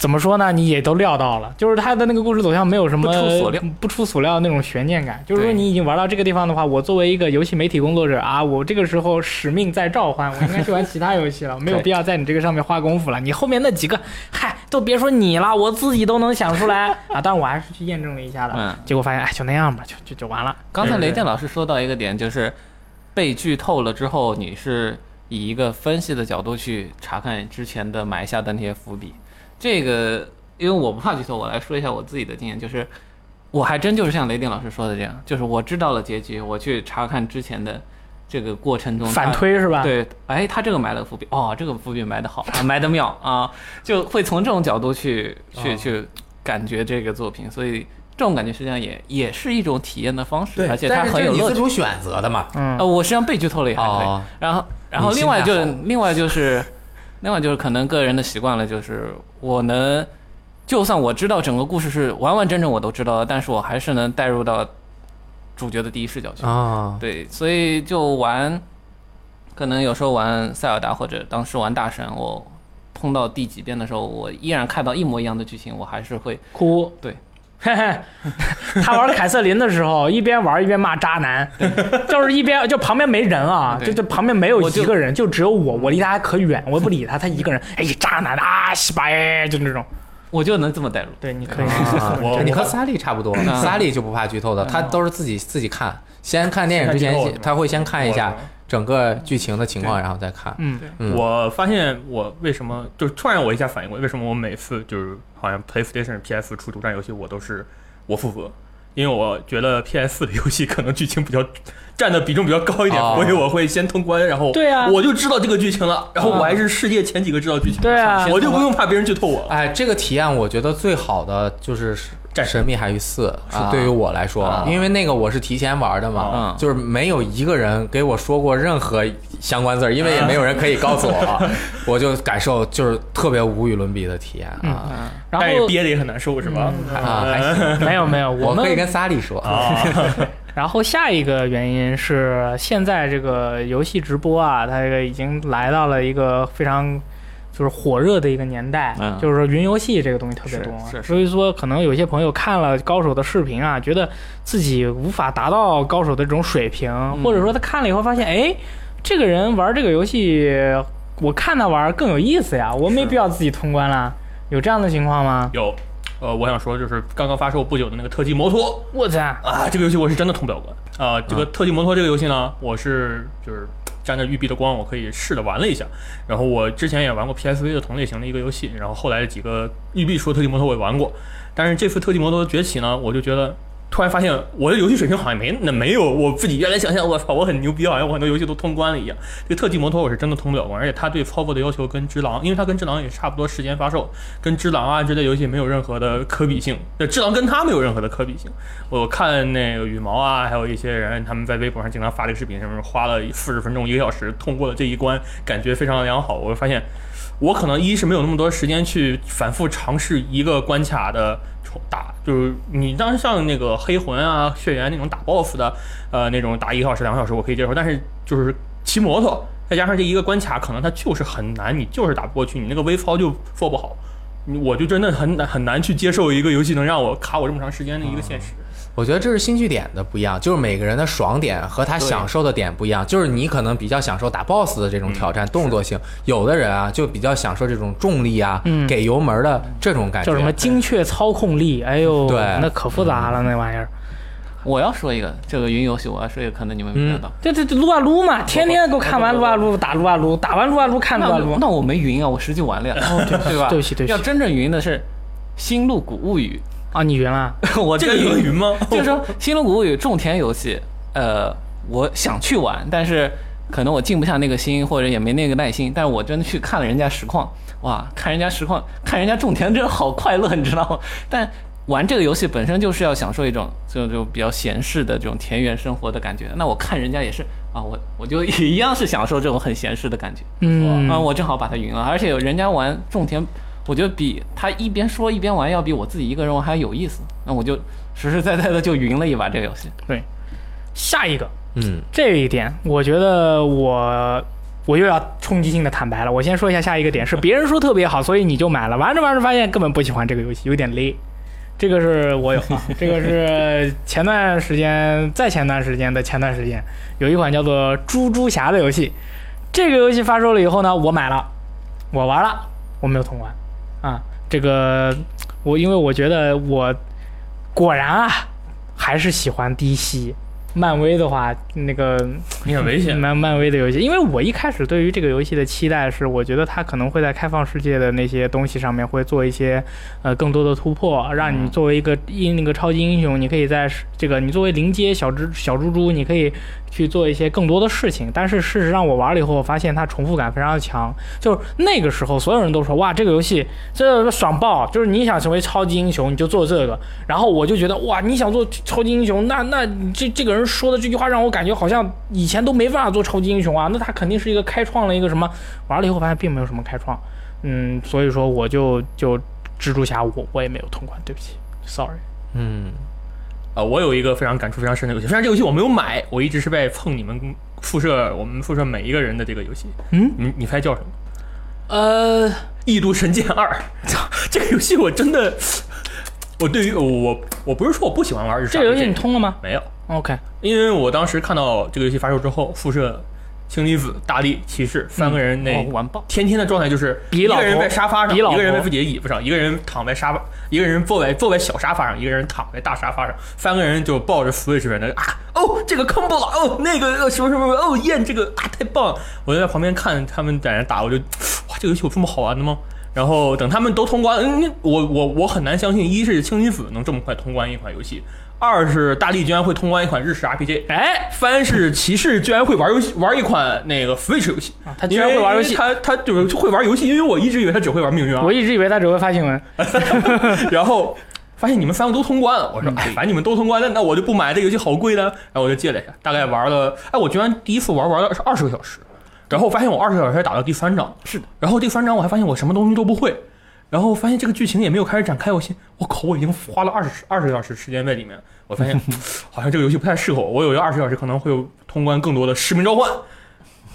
怎么说呢，你也都料到了，就是他的那个故事走向没有什么不出所料不出所料的那种悬念感。就是说你已经玩到这个地方的话，我作为一个游戏媒体工作者啊，我这个时候使命在召唤，我应该去玩其他游戏了，没有必要在你这个上面花功夫了。你后面那几个，嗨，都别说你了，我自己都能想出来 啊。但是我还是去验证了一下的，嗯，结果发现，哎，就那样吧，就就就完了。刚才雷电老师说到一个点，就是被剧透了之后，你是以一个分析的角度去查看之前的埋下的那些伏笔。这个，因为我不怕剧透，我来说一下我自己的经验，就是我还真就是像雷电老师说的这样，就是我知道了结局，我去查看之前的这个过程中反推是吧？，对，哎，他这个埋了个伏笔，哦，这个伏笔埋得好，啊，埋得妙啊，就会从这种角度去去哦去感觉这个作品，所以这种感觉实际上也也是一种体验的方式，而且它很有乐趣。这是你自主选择的嘛。嗯呃，我实际上被剧透了也还可以。哦，然后，然后另外就另外就是，另外就是可能个人的习惯了，就是我能，就算我知道整个故事是完完整整我都知道了，但是我还是能带入到主角的第一视角去。啊，对，所以就玩，可能有时候玩塞尔达或者当时玩大神，我碰到第几遍的时候，我依然看到一模一样的剧情，我还是会哭。对，他玩凯瑟琳的时候，一边玩一边骂渣男，就是一边就旁边没人啊，就就旁边没有一个人，就只有我，我离他还可远，我也不理他，他一个人，哎，渣男啊，西巴耶，就那种。我就能这么带入。对，你可以。你和萨利差不多，嗯萨利就不怕剧透的，他都是自己自己看，先看电影之前他会先看一下我整个剧情的情况，然后再看。嗯，嗯，我发现我为什么就是突然我一下反应过来，为什么我每次就是好像 PlayStation、PS 出独占游戏，我都是我负责，因为我觉得 PS 的游戏可能剧情比较占的比重比较高一点，哦。所以我会先通关，然后对啊。我就知道这个剧情了，然后我还是世界前几个知道剧情的，对啊。我就不用怕别人剧透我。哎，这个体验我觉得最好的就是《战神秘海域四》是啊对于我来说啊，因为那个我是提前玩的嘛嗯，就是没有一个人给我说过任何相关字儿，因为也没有人可以告诉我，我就感受就是特别无与伦比的体验啊。嗯，然后憋的也很难受，是吧？啊，还行，没有没有，们我可以跟萨利说，啊，然后下一个原因是，现在这个游戏直播啊，它这个已经来到了一个非常就是火热的一个年代，嗯。就是说云游戏这个东西特别多，所以说可能有些朋友看了高手的视频啊，觉得自己无法达到高手的这种水平，或者说他看了以后发现，哎，这个人玩这个游戏，我看他玩更有意思呀，我没必要自己通关了，有这样的情况吗？有。呃，我想说就是刚刚发售不久的那个特技摩托，我操！啊，这个游戏我是真的通不了关。啊、这个特技摩托这个游戏呢，我是就是沾着育碧的光，我可以试着玩了一下。然后我之前也玩过 PSV 的同类型的一个游戏，然后后来几个育碧说特技摩托我也玩过，但是这次特技摩托的崛起呢，我就觉得。突然发现我的游戏水平好像没那没有我自己原来想象，我操，我很牛逼，好像我很多游戏都通关了一样。这个特技摩托我是真的通不了关，而且它对操作的要求跟只狼，因为它跟只狼也差不多时间发售，跟只狼啊之类游戏没有任何的可比性。那只狼跟它没有任何的可比性。我看那个羽毛啊，还有一些人他们在微博上经常发这个视频，什么花了四十分钟、一个小时通过了这一关，感觉非常良好。我发现我可能一是没有那么多时间去反复尝试一个关卡的打，就是你当时像那个黑魂啊、血缘那种打 BOSS 的，呃，那种打一个小时、两个小时我可以接受，但是就是骑摩托。再加上这一个关卡，可能它就是很难，你就是打不过去，你那个微操就做不好，我就真的很难很难去接受一个游戏能让我卡我这么长时间的一个现实。我觉得这是兴趣点的不一样，就是每个人的爽点和他享受的点不一样。就是你可能比较享受打 BOSS 的这种挑战、动作性，有的人啊就比较享受这种重力啊、嗯给油门的这种感觉。叫什么精确操控力？哎呦，对那可复杂了，那玩意儿。我要说一个这个云游戏，我要说一个，可能你们没看到。这这这撸啊撸嘛，天天给我看完撸啊撸，打撸啊撸，打完撸啊撸看撸啊撸。那那我没云啊，我实际玩了呀，对 吧？对不起对不起要真正云的是《星露谷物语啊，你云了？》，我这个有云吗？就是说《星露谷物语》种田游戏，呃，我想去玩，但是可能我静不下那个心，或者也没那个耐心。但是我真的去看了人家实况，哇，看人家实况，看人家种田真的好快乐，你知道吗？但玩这个游戏本身就是要享受一种就就比较闲适的这种田园生活的感觉。那我看人家也是啊，我我就也一样是享受这种很闲适的感觉。嗯啊，我正好把它云了，而且人家玩种田，我觉得比他一边说一边玩要比我自己一个人玩还有意思。那我就实实在在的就云了一把这个游戏。对下一个嗯这一点，我觉得我我又要冲击性的坦白了。我先说一下下一个点，是别人说特别好，所以你就买了，玩着玩着发现根本不喜欢这个游戏，有点勒。这个是我有啊，这个是前段时间，在前段时间的前段时间，有一款叫做《猪猪侠》的游戏。这个游戏发售了以后呢，我买了，我玩了，我没有通关啊。这个我因为我觉得我果然啊，还是喜欢低吸。漫威的话，那个你很危险。漫漫威的游戏，因为我一开始对于这个游戏的期待是，我觉得它可能会在开放世界的那些东西上面会做一些呃更多的突破，让你作为一个英那个超级英雄，你可以在这个你作为临街小蜘小猪猪，你可以去做一些更多的事情。但是事实上，我玩了以后，我发现它重复感非常的强。就是那个时候，所有人都说哇，这个游戏这爽爆，就是你想成为超级英雄，你就做这个。然后我就觉得哇，你想做超级英雄，那那这这个人说的这句话让我感觉好像以前都没办法做超级英雄啊，那他肯定是一个开创了一个什么，玩了以后发现并没有什么开创，嗯，所以说我就就蜘蛛侠我我也没有通关，对不起，sorry。嗯，啊，我有一个非常感触非常深的游戏，虽然这游戏我没有买，我一直是在蹭你们宿舍我们宿舍每一个人的这个游戏。嗯，你你猜叫什么？呃，《异度神剑二》这个游戏我真的，我对于我我不是说我不喜欢玩日式这个游戏你通了吗没有？？OK，因为我当时看到这个游戏发售之后，辐射、氢离子、大力、骑士三个人那哦，完爆！天天的状态就是比老一个人头在沙发上，比老一个人在自己的椅子上，一个人躺在沙发，一个人坐在坐在小沙发上，一个人躺在大沙发上，三个人就抱着 Switch 在那啊哦这个坑不了，哦那个呃什么什么哦验这个啊太棒了，我就在旁边看他们在那打，我就哇这个游戏有这么好玩的吗？然后等他们都通关，嗯，我我我很难相信，一是氢离子能这么快通关一款游戏，二是大力居然会通关一款日式 RPG，哎，三是骑士居然会玩游戏，玩一款那个 Switch 游戏。他居然会玩游戏，他他就是会玩游戏，因为我一直以为他只会玩命运啊我，一直以为他只会发新闻。然后发现你们三个都通关了，我说哎，反正你们都通关了，那我就不买这游戏好贵的，然后我就借了一下，大概玩了，哎，我居然第一次玩玩了是二十个小时，然后我发现我二十个小时才打到第三章，是的，然后第三章我还发现我什么东西都不会。然后发现这个剧情也没有开始展开，我心我靠，我已经花了二十二十个小时时间在里面。我发现 好像这个游戏不太适合我，我有一个二十小时可能会有通关更多的使命召唤。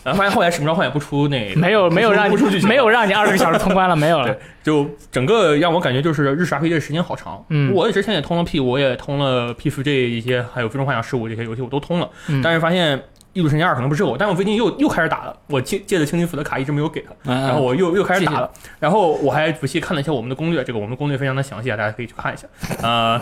然后发现后来使命召唤也不出那个没有没有让你不出剧情，没有让你二十个小时通关了，没有了 对。，就整个让我感觉就是日式 RPG 的时间好长。嗯我之前也通了 P，我也通了 P 4 J 一些，还有最终幻想十五这些游戏我都通了，嗯但是发现。异度神剑二可能不适合我，但我最近又又开始打了。我借借的青金府的卡一直没有给他，然然后我又又开始打了。然后我还仔细看了一下我们的攻略，这个我们的攻略非常的详细啊，大家可以去看一下。呃，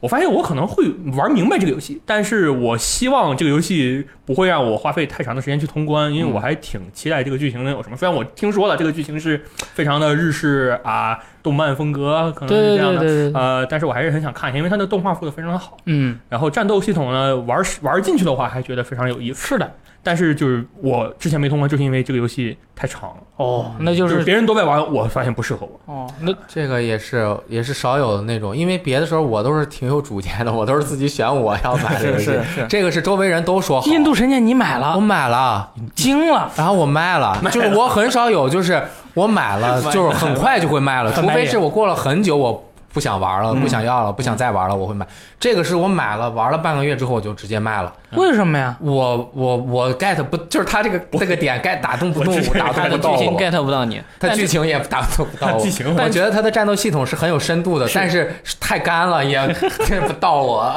我发现我可能会玩明白这个游戏，但是我希望这个游戏不会让我花费太长的时间去通关，因为我还挺期待这个剧情能有什么。虽然我听说了这个剧情是非常的日式啊动漫风格，可能是这样的。对对对对，呃，但是我还是很想看一下，因为它的动画做的非常的好。嗯，然后战斗系统呢，玩玩进去的话，还觉得非常有意思。是的。但是就是我之前没通关，就是因为这个游戏太长了。哦，那就就是是别人都在玩，我发现不适合我。哦，那这个也是也是少有的那种，因为别的时候我都是挺有主见的，我都是自己选我要买的游戏。是是是，这个是周围人都说好，印度神剑你买了我，买了，惊了。然后我卖了，就是我很少有，就是我买了，就是很快就会卖了，除非是我过了很久我不想玩了，嗯不想要了，不想再玩了，我会买。这个是我买了玩了半个月之后我就直接卖了。为什么呀？我我我 get 不就是他这个这个点 get 打动不动我打他动不到的剧情我，get 不到你，他剧情也打动不到我 剧。情我觉得他的战斗系统是很有深度的，但是太干了，也 get 不到我。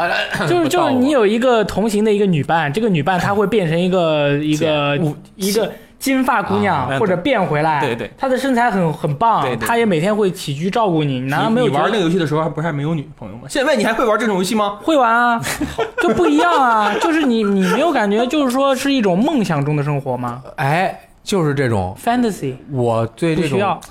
就是就是你有一个同行的一个女伴，这个女伴她会变成一个一个一个金发姑娘，啊或者变回来。对对她的身材很很棒，对对她也每天会起居照顾你。你难道没有你玩那个游戏的时候，还不是还没有女朋友吗？现在你还会玩这种游戏吗？会玩啊，就不一样啊。就是你你没有感觉，就是说是一种梦想中的生活吗哎，就是这种，？Fantasy 我对这种需要。特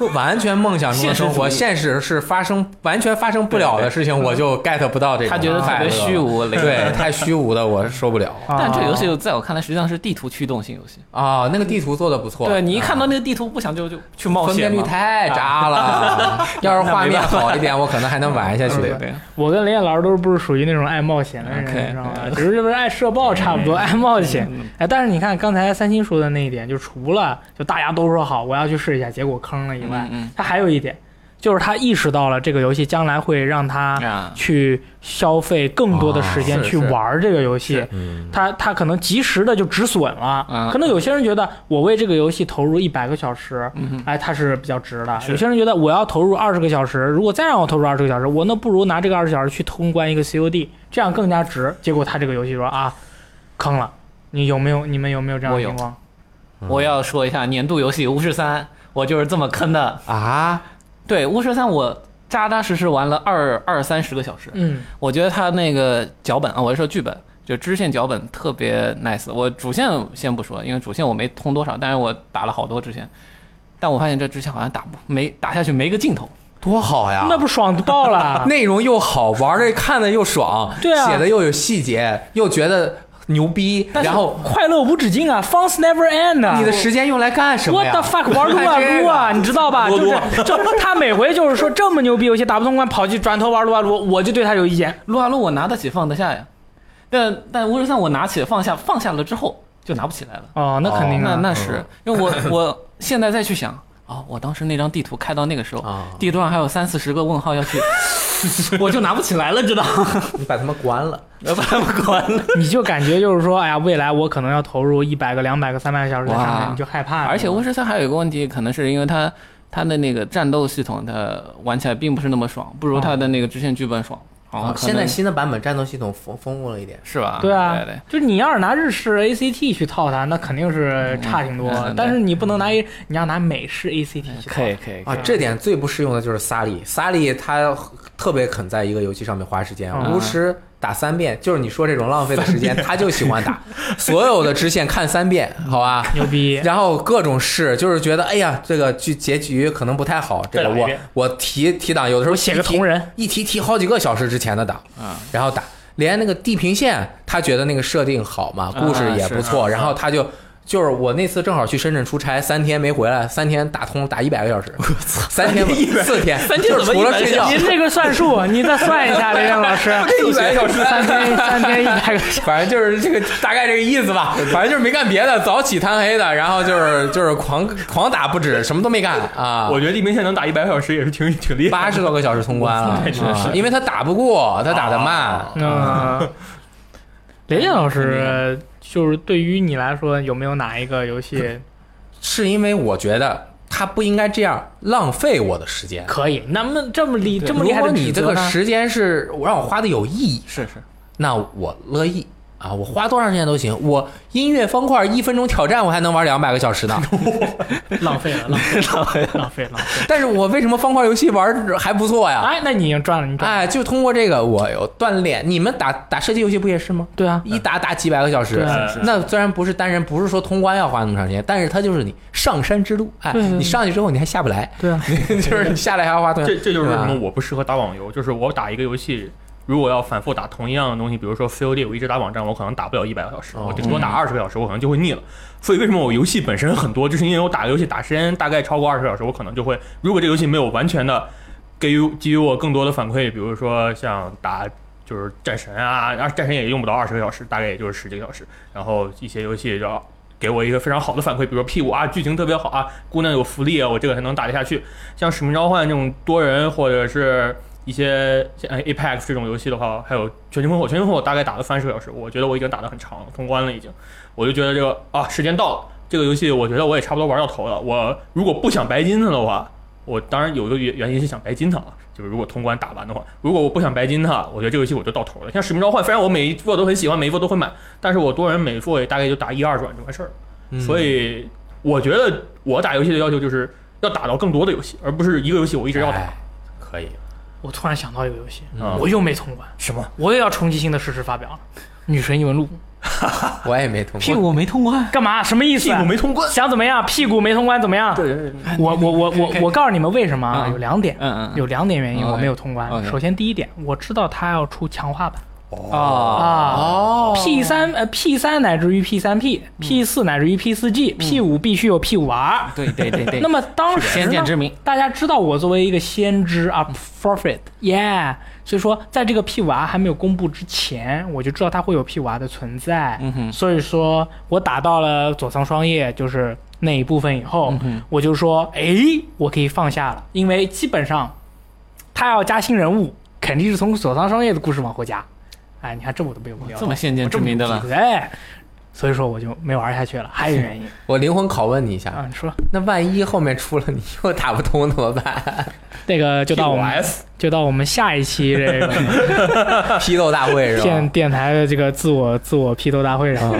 完全梦想中的生活，现实是发生完全发生不了的事情，我就 get 不到这个。他觉得特别虚，无，对，太虚无的我受不了 但这个游啊戏在我看来实际上是地图驱动性游戏。啊！那个地图做的不错，对你一啊看到那个地图，不想就就去冒险分辨率？太渣了，要是画面好一点，我可能还能玩下去。对对，我跟林燕老师都是不是属于那种爱冒险的人你知道吗？只是就是爱社爆差不多，爱冒险。嗯哎，但是你看刚才三星说的那一点，就除了就大家都说好我要去试一下，结果坑了以外，嗯他还有一点，就是他意识到了这个游戏将来会让他去消费更多的时间去玩这个游戏。他他可能及时的就止损了，嗯可能有些人觉得我为这个游戏投入一百个小时，哎，它是比较值的。有些人觉得我要投入二十个小时，如果再让我投入二十个小时，我那不如拿这个二十小时去通关一个 COD，这样更加值。结果他这个游戏说啊，坑了。你有没有？你们有没有这样的情况？我要说一下年度游戏《巫师三》，我就是这么坑的。啊，对，《巫师三》我扎扎实实玩了二二三十个小时，嗯我觉得他那个脚本啊，我是说剧本就支线脚本特别 nice。我主线先不说，因为主线我没通多少，但是我打了好多支线，但我发现这支线好像打不没打下去没个尽头。多好呀！那不爽爆了？内容又好，玩的看的又爽，对啊写的又有细节，又觉得牛逼，然后快乐无止境啊，Funs never end 啊！你的时间用来干什么 What the fuck，玩撸啊撸啊，你知道吧？就是撸啊就他每回就是说这么牛逼游戏打不通关，跑去转头玩撸啊撸，我就对他有意见。撸啊撸我拿得起放得下呀，但但巫师三我拿起放下放下了之后就拿不起来了。哦，那肯定那啊。那是因为我 我现在再去想，哦，我当时那张地图开到那个时候，啊，地图上还有三四十个问号要去，我就拿不起来了，知道？你把他们关了，我 把他们关了。你就感觉就是说，哎呀，未来我可能要投入一百个、两百个、三百个小时在上面，你就害怕。而且巫师三还有一个问题，可能是因为它它的那个战斗系统，它玩起来并不是那么爽，不如它的那个支线剧本爽。哦，可能现在新的版本战斗系统丰丰富了一点，是吧？对啊对对，就是你要是拿日式 ACT 去套它，那肯定是差挺多。但是你不能拿一，你要拿美式 ACT 去套。可以可以啊，这点最不适用的就是萨利，萨利他特别肯在一个游戏上面花时间，嗯巫师打三遍，就是你说这种浪费的时间，他就喜欢打，所有的支线看三遍，好吧？牛逼！然后各种试，就是觉得哎呀，这个剧结局可能不太好，这个我我提提档，有的时候写个同人，一提提好几个小时之前的档，啊，然后打，连那个地平线，他觉得那个设定好嘛，故事也不错，然后他就就是我那次正好去深圳出差，三天没回来，三天打通打 一百个小时，三天四天，三天就是怎么100除了睡觉，您这个算数，你再算一下，雷震老师。一百个小时，三天三天一百个小时。反正就是这个大概这个意思吧，反正就是没干别的，早起贪黑的，然后就是就是狂狂打不止，什么都没干啊。我觉得地平线能打一百个小时也是挺挺厉害的。八十多个小时通关了，因为他打不过，他打的慢。嗯，雷电老师，就是对于你来说，有没有哪一个游戏是因为我觉得他不应该这样浪费我的时间。可以？那么这么厉这么厉害的如果你？这个时间是我让我花的有意义，是是，那我乐意啊，我花多长时间都行。我音乐方块一分钟挑战，我还能玩两百个小时呢。浪费了，浪费了，浪费了，浪费了。但是我为什么方块游戏玩儿还不错呀？哎，那你已经赚了，你赚了。哎，就通过这个我有锻炼。你们打打射击游戏不也是吗？对啊，一打打几百个小时那虽然不是单人，不是说通关要花那么长时间，但是它就是你上山之路。哎，对对对你上去之后你还下不来，对啊，就是你下来还要花多这这就是为什么我不适合打网游，就是我打一个游戏，如果要反复打同一样的东西，比如说 COD，我一直打网站，我可能打不了一百个小时，哦我顶多打二十个小时，我可能就会腻了。所以为什么我游戏本身很多，就是因为我打游戏打时间大概超过二十个小时，我可能就会，如果这个游戏没有完全的给予给予我更多的反馈，比如说像打。就是战神啊，然后战神也用不到二十个小时，大概也就是十几个小时。然后一些游戏要给我一个非常好的反馈，比如说 P 五啊，剧情特别好啊，姑娘有福利啊，我这个才能打得下去。像使命召唤这种多人或者是一些像 Apex 这种游戏的话，还有全军烽火，全军烽火大概打了三十个小时，我觉得我已经打得很长了，通关了已经。我就觉得这个啊，时间到了，这个游戏我觉得我也差不多玩到头了。我如果不想白金它的话，我当然有一个原原因是想白金它啊，就是如果通关打完的话，如果我不想白金它，我觉得这个游戏我就到头了。像使命召唤，虽然我每一座都很喜欢，每一座都会买，但是我多人每一座也大概就打一二转就完事儿了。嗯所以我觉得我打游戏的要求就是要打到更多的游戏，而不是一个游戏我一直要打。哎可以。我突然想到一个游戏，嗯我又没通关，什么？我也要冲击性的事实发表了。女神异闻录 我也没通关。屁股没通关，干嘛？什么意思？屁股没通关。想怎么样？屁股没通关怎么样？对，我我我我我告诉你们为什么啊？嗯有两点，嗯嗯，有两点原因我没有通关。首先第一点，我知道它要出强化版啊啊。哦 P 三呃 P 三乃至于 P 三 P、P 四乃至于 P 四 G、P 五必须有 P 五 R。对对对对，那么当时呢先见之明，大家知道我作为一个先知啊，forfeit，yeah，所以说在这个 P 五 R 还没有公布之前，我就知道它会有 P 五 R 的存在。嗯哼，所以说我打到了佐仓双叶，就是那一部分以后，我就说，哎，我可以放下了，因为基本上他要加新人物，肯定是从佐仓双叶的故事往后加。哎，你看这我都被我这么先见之明的了哎，所以说我就没玩下去了。还有原因我灵魂拷问你一下，啊，你说那万一后面出了你又打不通怎么办？那个就到我们 S 就到我们下一期这个 批斗大会是电吧？电台的这个自我自我批斗大会上，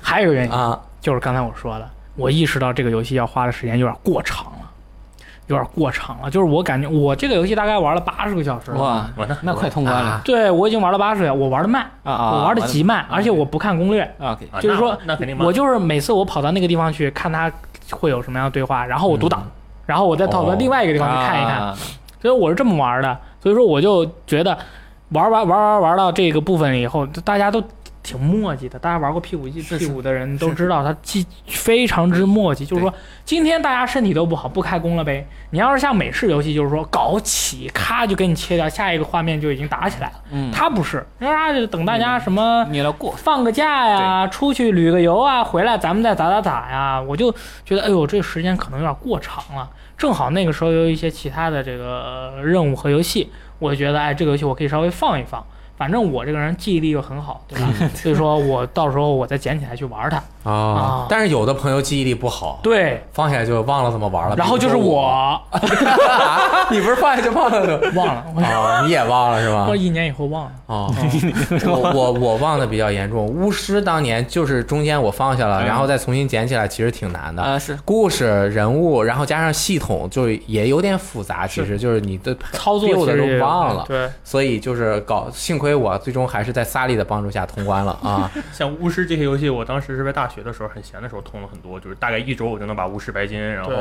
还有一个原因啊，就是刚才我说的，我意识到这个游戏要花的时间有点过长了。有点过长了。就是我感觉我这个游戏大概玩了八十个小时了，哇，那那快通关了啊对我已经玩了八十个，我玩的慢，啊啊！我玩的极慢，而且我不看攻略，啊就是说那那肯定我就是每次我跑到那个地方去看他会有什么样的对话，然后我读档，然后我再跑到哦另外一个地方去看一看。啊所以我是这么玩的，所以说我就觉得玩玩玩玩玩到这个部分以后，大家都挺磨叽的。大家玩过 P 五 P 五的人都知道，它既非常之磨叽。就是说，今天大家身体都不好，不开工了呗。你要是像美式游戏，就是说搞起，咔就给你切掉，下一个画面就已经打起来了。嗯，它不是，啊，就等大家什么。你要过放个假呀，出去旅个游啊，回来咱们再打打打呀。我就觉得，哎呦，这个时间可能有点过长了。正好那个时候有一些其他的这个任务和游戏，我觉得，哎，这个游戏我可以稍微放一放。反正我这个人记忆力又很好，对吧？所以说我到时候我再捡起来去玩它。啊啊，但是有的朋友记忆力不好，对，放下来就忘了怎么玩了。然后就是我我，你不是放下就忘了的？忘了，我哦，你也忘了是吧我？一年以后忘了。哦，我我我忘的比较严重。巫师当年就是中间我放下了，嗯然后再重新捡起来，其实挺难的。啊是故事、人物，然后加上系统，就也有点复杂。其实就是你的操作实都忘了，对，所以就是搞。幸亏我最终还是在萨利的帮助下通关了啊！像巫师这些游戏，我当时是在大学的时候很闲的时候通了很多，就是大概一周我就能把巫师白金，然后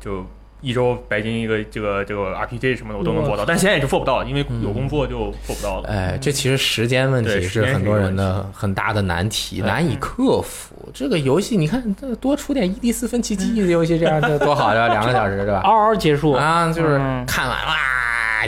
就一周白金一个这个这个 RPG 什么的我都能做到，但现在也是做不到，因为有工作就做不到了。哎，这其实时间问题是很多人的很大的难题，难以克服。这个游戏你看，这多出点 ED 四分奇迹 的游戏，这样就多好呀，两个小时是吧？嗷嗷结束，啊，就是嗯看完哇，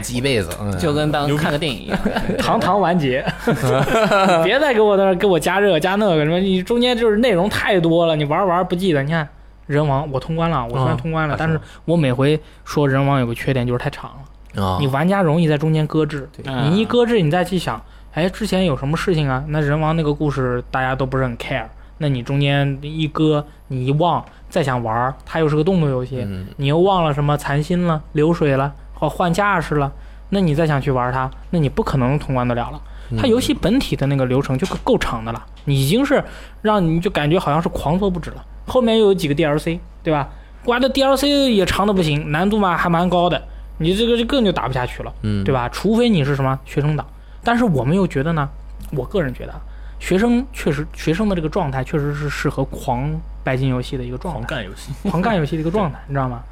记一辈子。嗯。就跟当看个电影一样。堂堂完结，别再给我在那儿给我加这个加那个什么，你中间就是内容太多了，你玩着玩着不记得。你看人王我通关了，我虽然通关了，啊但是我每回说人王有个缺点就是太长了，啊。你玩家容易在中间搁置，嗯你一搁置你再去想，哎，之前有什么事情啊？那人王那个故事大家都不是很 care，那你中间一搁，你一忘，再想玩儿，它又是个动作游戏，嗯。你又忘了什么残心了、流水了或换架势了，那你再想去玩它，那你不可能通关得了了。它游戏本体的那个流程就够够长的了，你已经是让你就感觉好像是狂做不止了。后面又有几个 DLC，对吧？玩的 DLC 也长的不行，难度嘛还蛮高的，你这个就更就打不下去了，嗯，对？吧？除非你是什么学生党，但是我们又觉得呢，我个人觉得啊，学生确实学生的这个状态确实是适合狂白金游戏的一个状态。狂干游戏，狂干游戏的一个状态，你知道吗？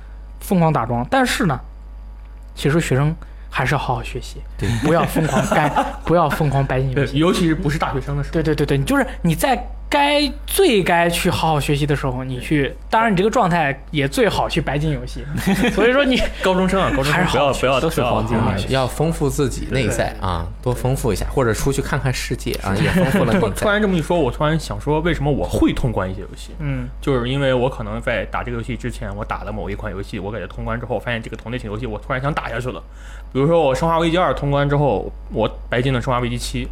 疯狂打桩，但是呢，其实学生还是要好好学习，对，不要疯狂干，不要疯狂白金游对，戏。尤其是不是大学生的时候。对对对对，你就是你在该最该去好好学习的时候，你去，当然你这个状态也最好去白金游戏。所以说你高中生啊，高中还是好生不要不要都是不要黄金啊游戏要丰富自己内在啊，多丰富一下，或者出去看看世界啊，也丰富了突。然这么一说，我突然想说，为什么我会通关一些游戏？嗯就是因为我可能在打这个游戏之前，我打了某一款游戏，我感觉通关之后，发现这个同类型游戏我突然想打下去了。比如说我《生化危机二》通关之后，我白金的《生化危机七》，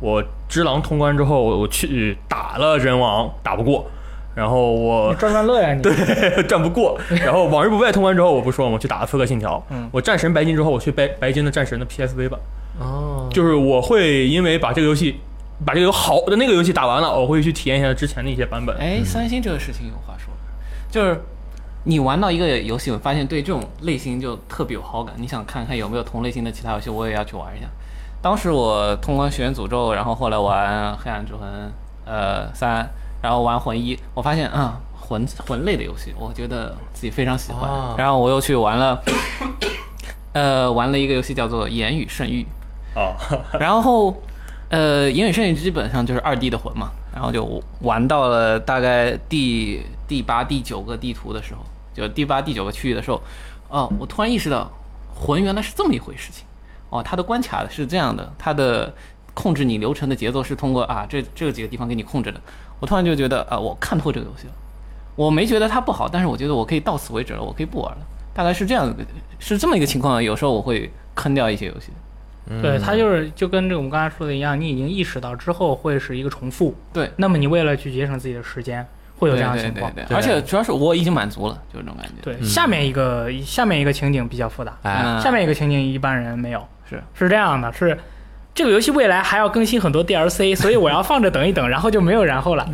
我《只狼》通关之后，我去打了人王，打不过，然后我你转转乐呀你。战不过，然后《往日不败》通关之后，我不说了吗我去打了《刺客信条》，嗯我战神白金之后，我去白白金的战神的 PSV 版，哦，就是我会因为把这个游戏。把这个好的那个游戏打完了，我会去体验一下之前的一些版本。哎，三星这个事情有话说，就是你玩到一个游戏，我发现对这种类型就特别有好感，你想看看有没有同类型的其他游戏，我也要去玩一下。当时我通关《血源诅咒》，然后后来玩《黑暗之魂》呃三，然后玩魂一，我发现啊、魂魂类的游戏，我觉得自己非常喜欢。哦然后我又去玩了，呃，玩了一个游戏叫做《言语圣域》，啊，然后，呃，言语圣域基本上就是二 D 的魂嘛，然后就玩到了大概第第八、第九个地图的时候，就第八、第九个区域的时候，哦，我突然意识到魂原来是这么一回事情，哦，它的关卡是这样的，它的控制你流程的节奏是通过啊这这几个地方给你控制的，我突然就觉得啊，我看透这个游戏了，我没觉得它不好，但是我觉得我可以到此为止了，我可以不玩了，大概是这样的，是这么一个情况，有时候我会坑掉一些游戏。对，它就是就跟这个我们刚才说的一样，你已经意识到之后会是一个重复，对，那么你为了去节省自己的时间，会有这样的情况。对对对对而且主要是我已经满足了，就是这种感觉。对，下面一个下面一个情景比较复杂，哎，嗯下面一个情景一般人没有，是。是这样的，是这个游戏未来还要更新很多 DLC，所以我要放着等一等，然后就没有然后了，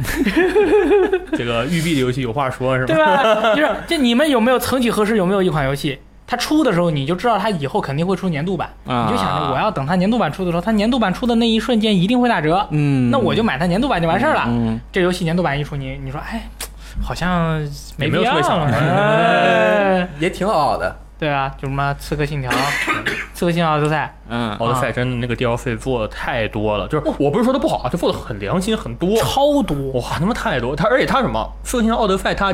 这个育碧的游戏有话说是吧？对吧？就是就你们有没有曾几何时有没有一款游戏，它出的时候你就知道它以后肯定会出年度版，啊。你就想着我要等它年度版出的时候，它年度版出的那一瞬间一定会打折，嗯，那我就买它年度版就完事儿了。嗯，这游戏年度版一出，你你说哎，好像没没有必要特别想玩哎。也挺好的。对啊，就什么《刺客信条》《刺客信条：奥德赛嗯，奥德赛真的那个 DLC 做的太多了，就是我不是说它不好啊，它做的很良心，很多》，超多，哇，他妈太多！它而且它什么《刺客信条：奥德赛》，它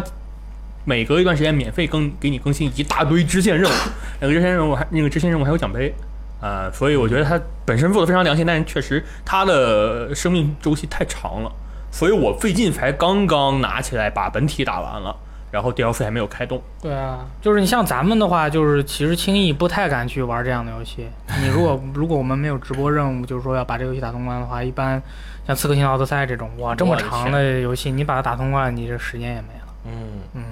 每隔一段时间免费更给你更新一大堆支线任务，那个支线任务还那个支线任务还有奖杯啊、所以我觉得它本身做的非常良心，但是确实它的生命周期太长了，所以我最近才刚刚拿起来把本体打完了，然后 DLC 还没有开动。对啊，就是你像咱们的话，就是其实轻易不太敢去玩这样的游戏。你如果 如果我们没有直播任务，就是说要把这游戏打通关的话，一般像《刺客信条：奥德赛》这种，哇，这么长的游戏，你把它打通关，你这时间也没了。嗯，嗯，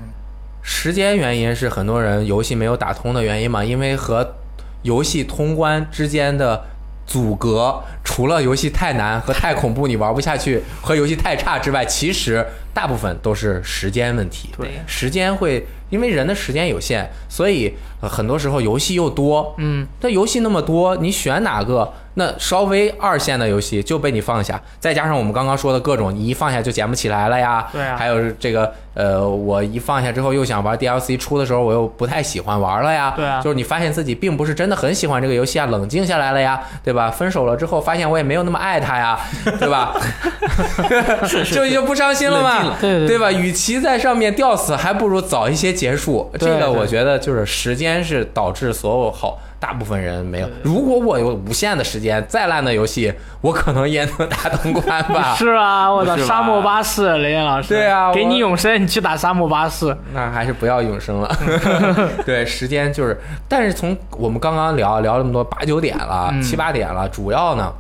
时间原因是很多人游戏没有打通的原因嘛，因为和游戏通关之间的阻隔，除了游戏太难和太恐怖你玩不下去，和游戏太差之外，其实大部分都是时间问题。对时间会因为人的时间有限，所以、呃很多时候游戏又多，嗯，那游戏那么多，你选哪个？那稍微二线的游戏就被你放下，再加上我们刚刚说的各种，你一放下就捡不起来了呀。对啊还有这个呃，我一放下之后又想玩 DLC 出的时候，我又不太喜欢玩了呀。对啊就是你发现自己并不是真的很喜欢这个游戏啊，冷静下来了呀，对吧？分手了之后发现我也没有那么爱他呀，对吧？就就不伤心了嘛对对对吧？与其在上面吊死，还不如早一些结束。这个我觉得就是时间是导致所有好大部分人没有。如果我有无限的时间，再烂的游戏，我可能也能打通关吧。是啊，我操，沙漠巴士，雷电老师，对啊给你永生，你去打沙漠巴士。那还是不要永生了。对，时间就是，但是从我们刚刚聊聊这么多八九点了，嗯七八点了，主要呢，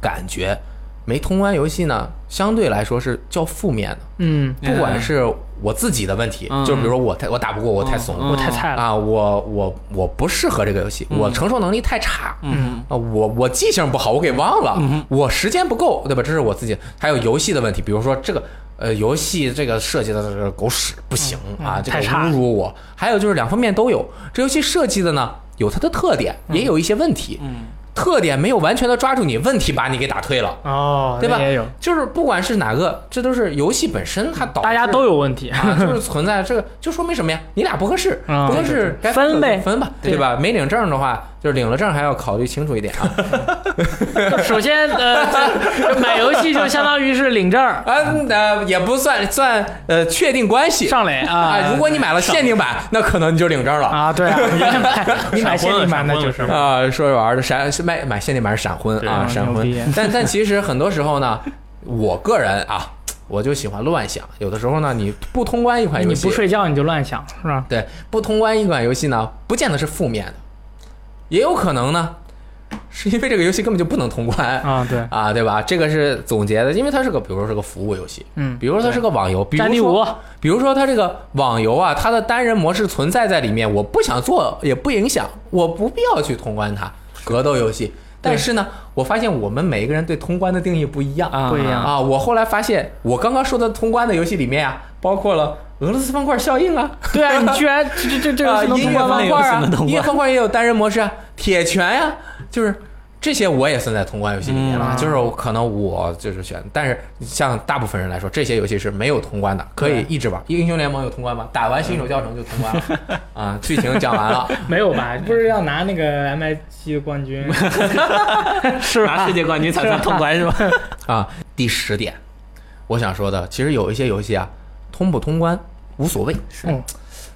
感觉没通关游戏呢，相对来说是较负面的。嗯，不管是我自己的问题，嗯就比如说我太我打不过，我太怂，嗯我太菜了。啊，我我我不适合这个游戏，我承受能力太差。嗯啊，我我记性不好，我给忘了，嗯我时间不够，对吧？这是我自己。还有游戏的问题，比如说这个呃，游戏这个设计的这个狗屎不行、嗯啊，这个侮辱我。还有就是两方面都有，这游戏设计的呢有它的特点，也有一些问题。嗯特点没有完全的抓住你，问题把你给打退了，哦，对吧也有，就是不管是哪个，这都是游戏本身它导致大家都有问题。啊，就是存在这个，就说明什么呀？你俩不合适，嗯不合适该分呗分吧，对对吧？没领证的话，就是领了证还要考虑清楚一点啊。首先，呃，买游戏就相当于是领证儿啊，呃，也不算算呃确定关系上垒啊啊。如果你买了限定版，那可能你就领证了。啊，对啊，你买限定版那就是啊，说着玩的闪是买买限定版是闪婚啊，闪婚。但但其实很多时候呢，我个人啊，我就喜欢乱想。有的时候呢，你不通关一款游戏，你不睡觉你就乱想是吧？对，不通关一款游戏呢，不见得是负面的，也有可能呢，是因为这个游戏根本就不能通关啊，对，啊，对吧？这个是总结的，因为它是个，比如说是个服务游戏，嗯，比如说它是个网游，比如说，比如说它这个网游啊，它的单人模式存在在里面，我不想做也不影响，我不必要去通关它。格斗游戏，但是呢，我发现我们每一个人对通关的定义不一样啊不一样啊。我后来发现，我刚刚说的通关的游戏里面啊，包括了俄罗斯方块效应啊，对啊，你居然这这这这啊，个音乐通关方块啊音乐方块也有单人模式啊，铁拳呀、就是这些我也算在通关游戏里面了。嗯就是可能我就是选，但是像大部分人来说，这些游戏是没有通关的，可以一直玩。英雄联盟有通关吗？打完新手教程就通关了 啊，剧情讲完了。没有吧？不是要拿那个 MI 的冠军 是吧？拿世界冠军才算通关是吧？啊，第十点，我想说的，其实有一些游戏啊，通不通关无所谓。嗯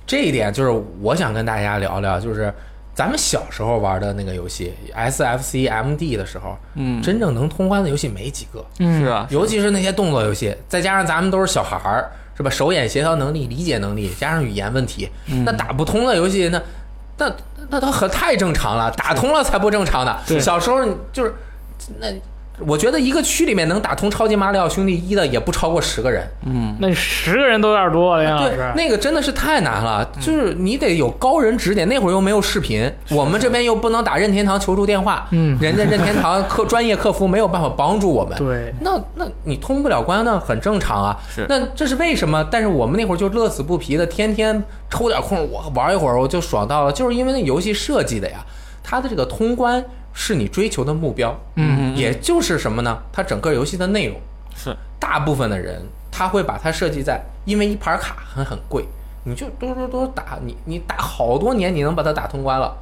这一点就是我想跟大家聊聊，就是咱们小时候玩的那个游戏 SFC MD 的时候，嗯，真正能通关的游戏没几个，嗯是啊，尤其是那些动作游戏，再加上咱们都是小孩儿，是吧？手眼协调能力、理解能力，加上语言问题，那打不通的游戏，那那那它很太正常了，打通了才不正常呢。对小时候你就是那我觉得一个区里面能打通超级马里奥兄弟一的也不超过十个人。嗯，那十个人都有点多了，对，。那个真的是太难了，就是你得有高人指点。那会儿又没有视频，我们这边又不能打任天堂求助电话，嗯人家任天堂客专业客服没有办法帮助我们。对，那那你通不了关，那很正常啊。是那这是为什么？但是我们那会儿就乐此不疲的，天天抽点空我玩一会儿，我就爽到了，就是因为那游戏设计的呀，它的这个通关是你追求的目标，嗯，也就是什么呢？它整个游戏的内容，是大部分的人他会把它设计在，因为一盘卡很很贵，你就多多多打，你你打好多年，你能把它打通关了，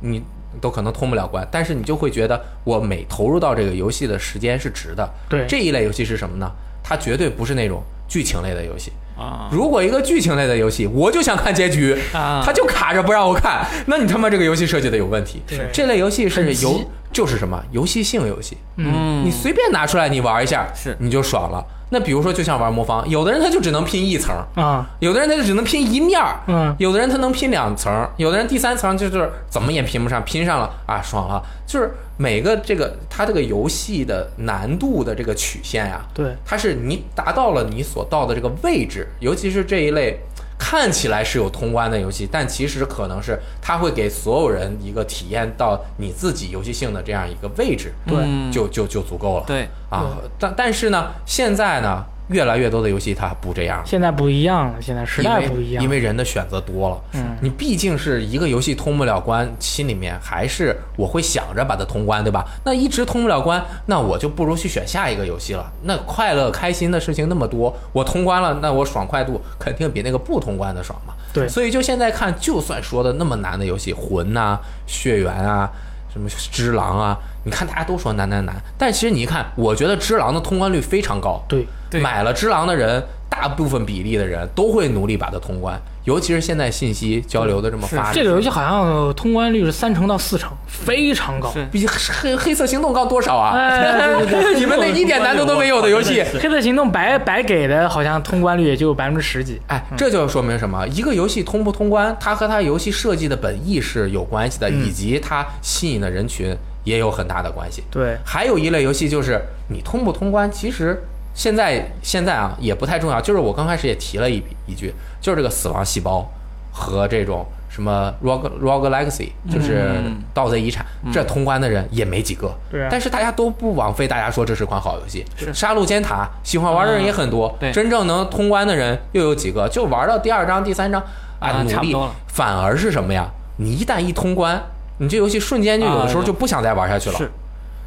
你都可能通不了关，但是你就会觉得我每投入到这个游戏的时间是值的。对这一类游戏是什么呢？它绝对不是那种剧情类的游戏。啊。如果一个剧情类的游戏，我就想看结局，啊，他就卡着不让我看，那你他妈这个游戏设计的有问题。对。这类游戏是游，就是什么游戏性游戏。嗯，你随便拿出来你玩一下，是。你就爽了。那比如说，就像玩魔方，有的人他就只能拼一层，啊，有的人他就只能拼一面儿，嗯，有的人他能拼两层，有的人第三层就是怎么也拼不上，拼上了啊，爽了。就是每个这个它这个游戏的难度的这个曲线呀、对，它是你达到了你所到的这个位置，尤其是这一类看起来是有通关的游戏，但其实可能是它会给所有人一个体验到你自己游戏性的这样一个位置，对。嗯就就就足够了。对，啊，但但是呢，现在呢，越来越多的游戏它不这样。现在不一样了，现在时代不一样，因为因为人的选择多了。嗯你毕竟是一个游戏通不了关，心里面还是我会想着把它通关，对吧？那一直通不了关，那我就不如去选下一个游戏了。那快乐开心的事情那么多，我通关了，那我爽快度肯定比那个不通关的爽嘛。对所以就现在看，就算说的那么难的游戏，魂呐、血缘啊。什么只狼啊？你看大家都说难难难，但其实你一看，我觉得只狼的通关率非常高。对买了只狼的人，大部分比例的人都会努力把它通关，尤其是现在信息交流的这么发达，这个游戏好像通关率是三成到四成，非常高。比黑黑色行动高多少啊？你们那一点难度都没有的游戏，黑色行动白白给的，好像通关率也就百分之十几。哎，这就说明什么？一个游戏通不通关，它和它游戏设计的本意是有关系的，嗯以及它吸引的人群也有很大的关系。对，还有一类游戏就是你通不通关，其实现在现在啊也不太重要。就是我刚开始也提了一一句，就是这个死亡细胞和这种什么 Rogue Rogue Legacy，就是嗯盗贼遗产，这通关的人也没几个。对啊但是大家都不枉费大家说这是款好游戏。杀戮尖塔喜欢玩的人也很多，对真正能通关的人又有几个？就玩到第二章、第三章啊努力反而是什么呀？你一旦一通关，你这游戏瞬间就有的时候啊就不想再玩下去了。是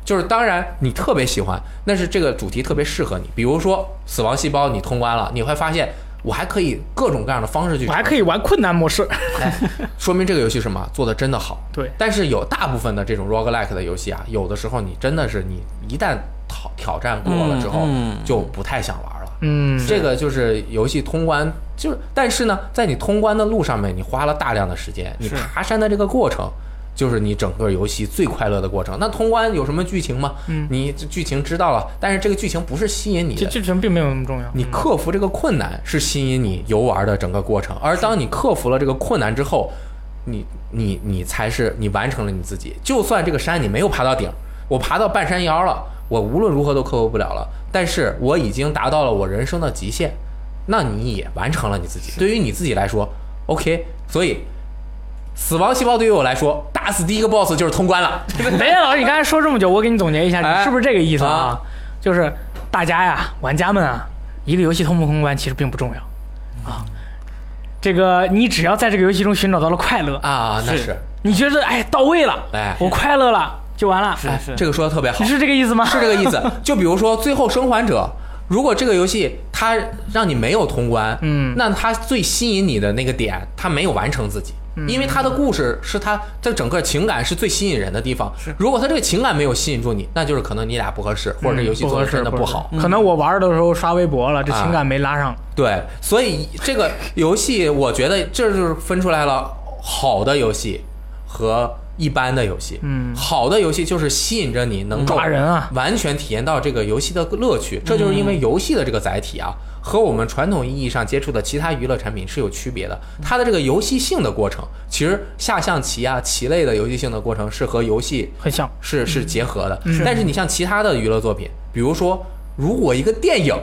就是当然你特别喜欢，那是这个主题特别适合你。比如说死亡细胞你通关了，你会发现我还可以各种各样的方式去 我还可以玩困难模式。哎，说明这个游戏什么做的真的好。对，但是有大部分的这种 roguelike 的游戏啊，有的时候你真的是你一旦挑挑战过了之后，就不太想玩了。嗯，这个就是游戏通关，就是但是呢，在你通关的路上面，你花了大量的时间，你爬山的这个过程。就是你整个游戏最快乐的过程。那通关有什么剧情吗？嗯你剧情知道了，但是这个剧情不是吸引你这的，剧情并没有那么重要。你克服这个困难是吸引你游玩的整个过程，而当你克服了这个困难之后，你你你才是你完成了你自己。就算这个山你没有爬到顶，我爬到半山腰了，我无论如何都克服不了了，但是我已经达到了我人生的极限，那你也完成了你自己。对于你自己来说，OK，所以。死亡细胞对于我来说，打死第一个 BOSS 就是通关了。雷电老师，你刚才说这么久，我给你总结一下，哎你是不是这个意思啊啊？就是大家呀，玩家们啊，一个游戏通不通关其实并不重要啊。这个你只要在这个游戏中寻找到了快乐，啊，那是是，你觉得哎到位了，哎我快乐了就完了。哎是是，这个说的特别好你，是这个意思吗？是这个意思。就比如说《最后生还者》，如果这个游戏它让你没有通关，嗯那它最吸引你的那个点，它没有完成自己。嗯因为他的故事是他这整个情感是最吸引人的地方。如果他这个情感没有吸引住你，那就是可能你俩不合适，或者这游戏做的真的不好。可能我玩的时候刷微博了，这啊情感没拉上。对，所以这个游戏，我觉得这就是分出来了好的游戏和一般的游戏。嗯好的游戏就是吸引着你能够抓人啊完全体验到这个游戏的乐趣。这就是因为游戏的这个载体啊和我们传统意义上接触的其他娱乐产品是有区别的。它的这个游戏性的过程，其实下象棋啊棋类的游戏性的过程是和游戏很像。是是结合的。嗯但是你像其他的娱乐作品，比如说，如果一个电影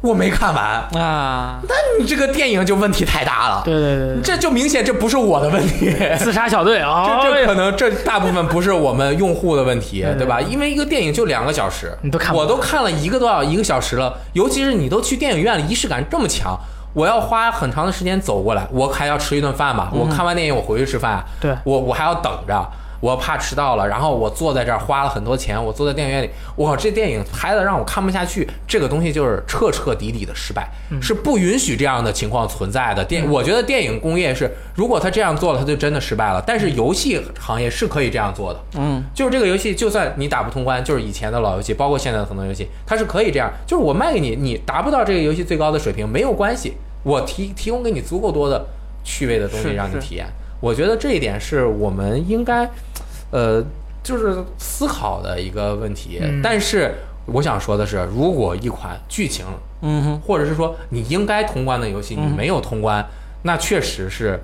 我没看完，啊，那你这个电影就问题太大了。对对对对，这就明显这不是我的问题。自杀小队啊，这这可能这大部分不是我们用户的问题 对，对对吧？因为一个电影就两个小时，你都看我都看了一个多小一个小时了。尤其是你都去电影院了，仪式感这么强，我要花很长的时间走过来，我还要吃一顿饭吧。我看完电影我回去吃饭，对我我还要等着。我怕迟到了，然后我坐在这儿花了很多钱，我坐在电影院里，我靠，这电影拍的让我看不下去，这个东西就是彻彻底底的失败，是不允许这样的情况存在的。电，我觉得电影工业是，如果他这样做了，他就真的失败了。但是游戏行业是可以这样做的，嗯，就是这个游戏，就算你打不通关，就是以前的老游戏，包括现在的很多游戏，它是可以这样，就是我卖给你，你达不到这个游戏最高的水平没有关系，我提提供给你足够多的趣味的东西让你体验。我觉得这一点是我们应该，呃，就是思考的一个问题。嗯但是我想说的是，如果一款剧情，嗯哼，或者是说你应该通关的游戏，你嗯没有通关，那确实是。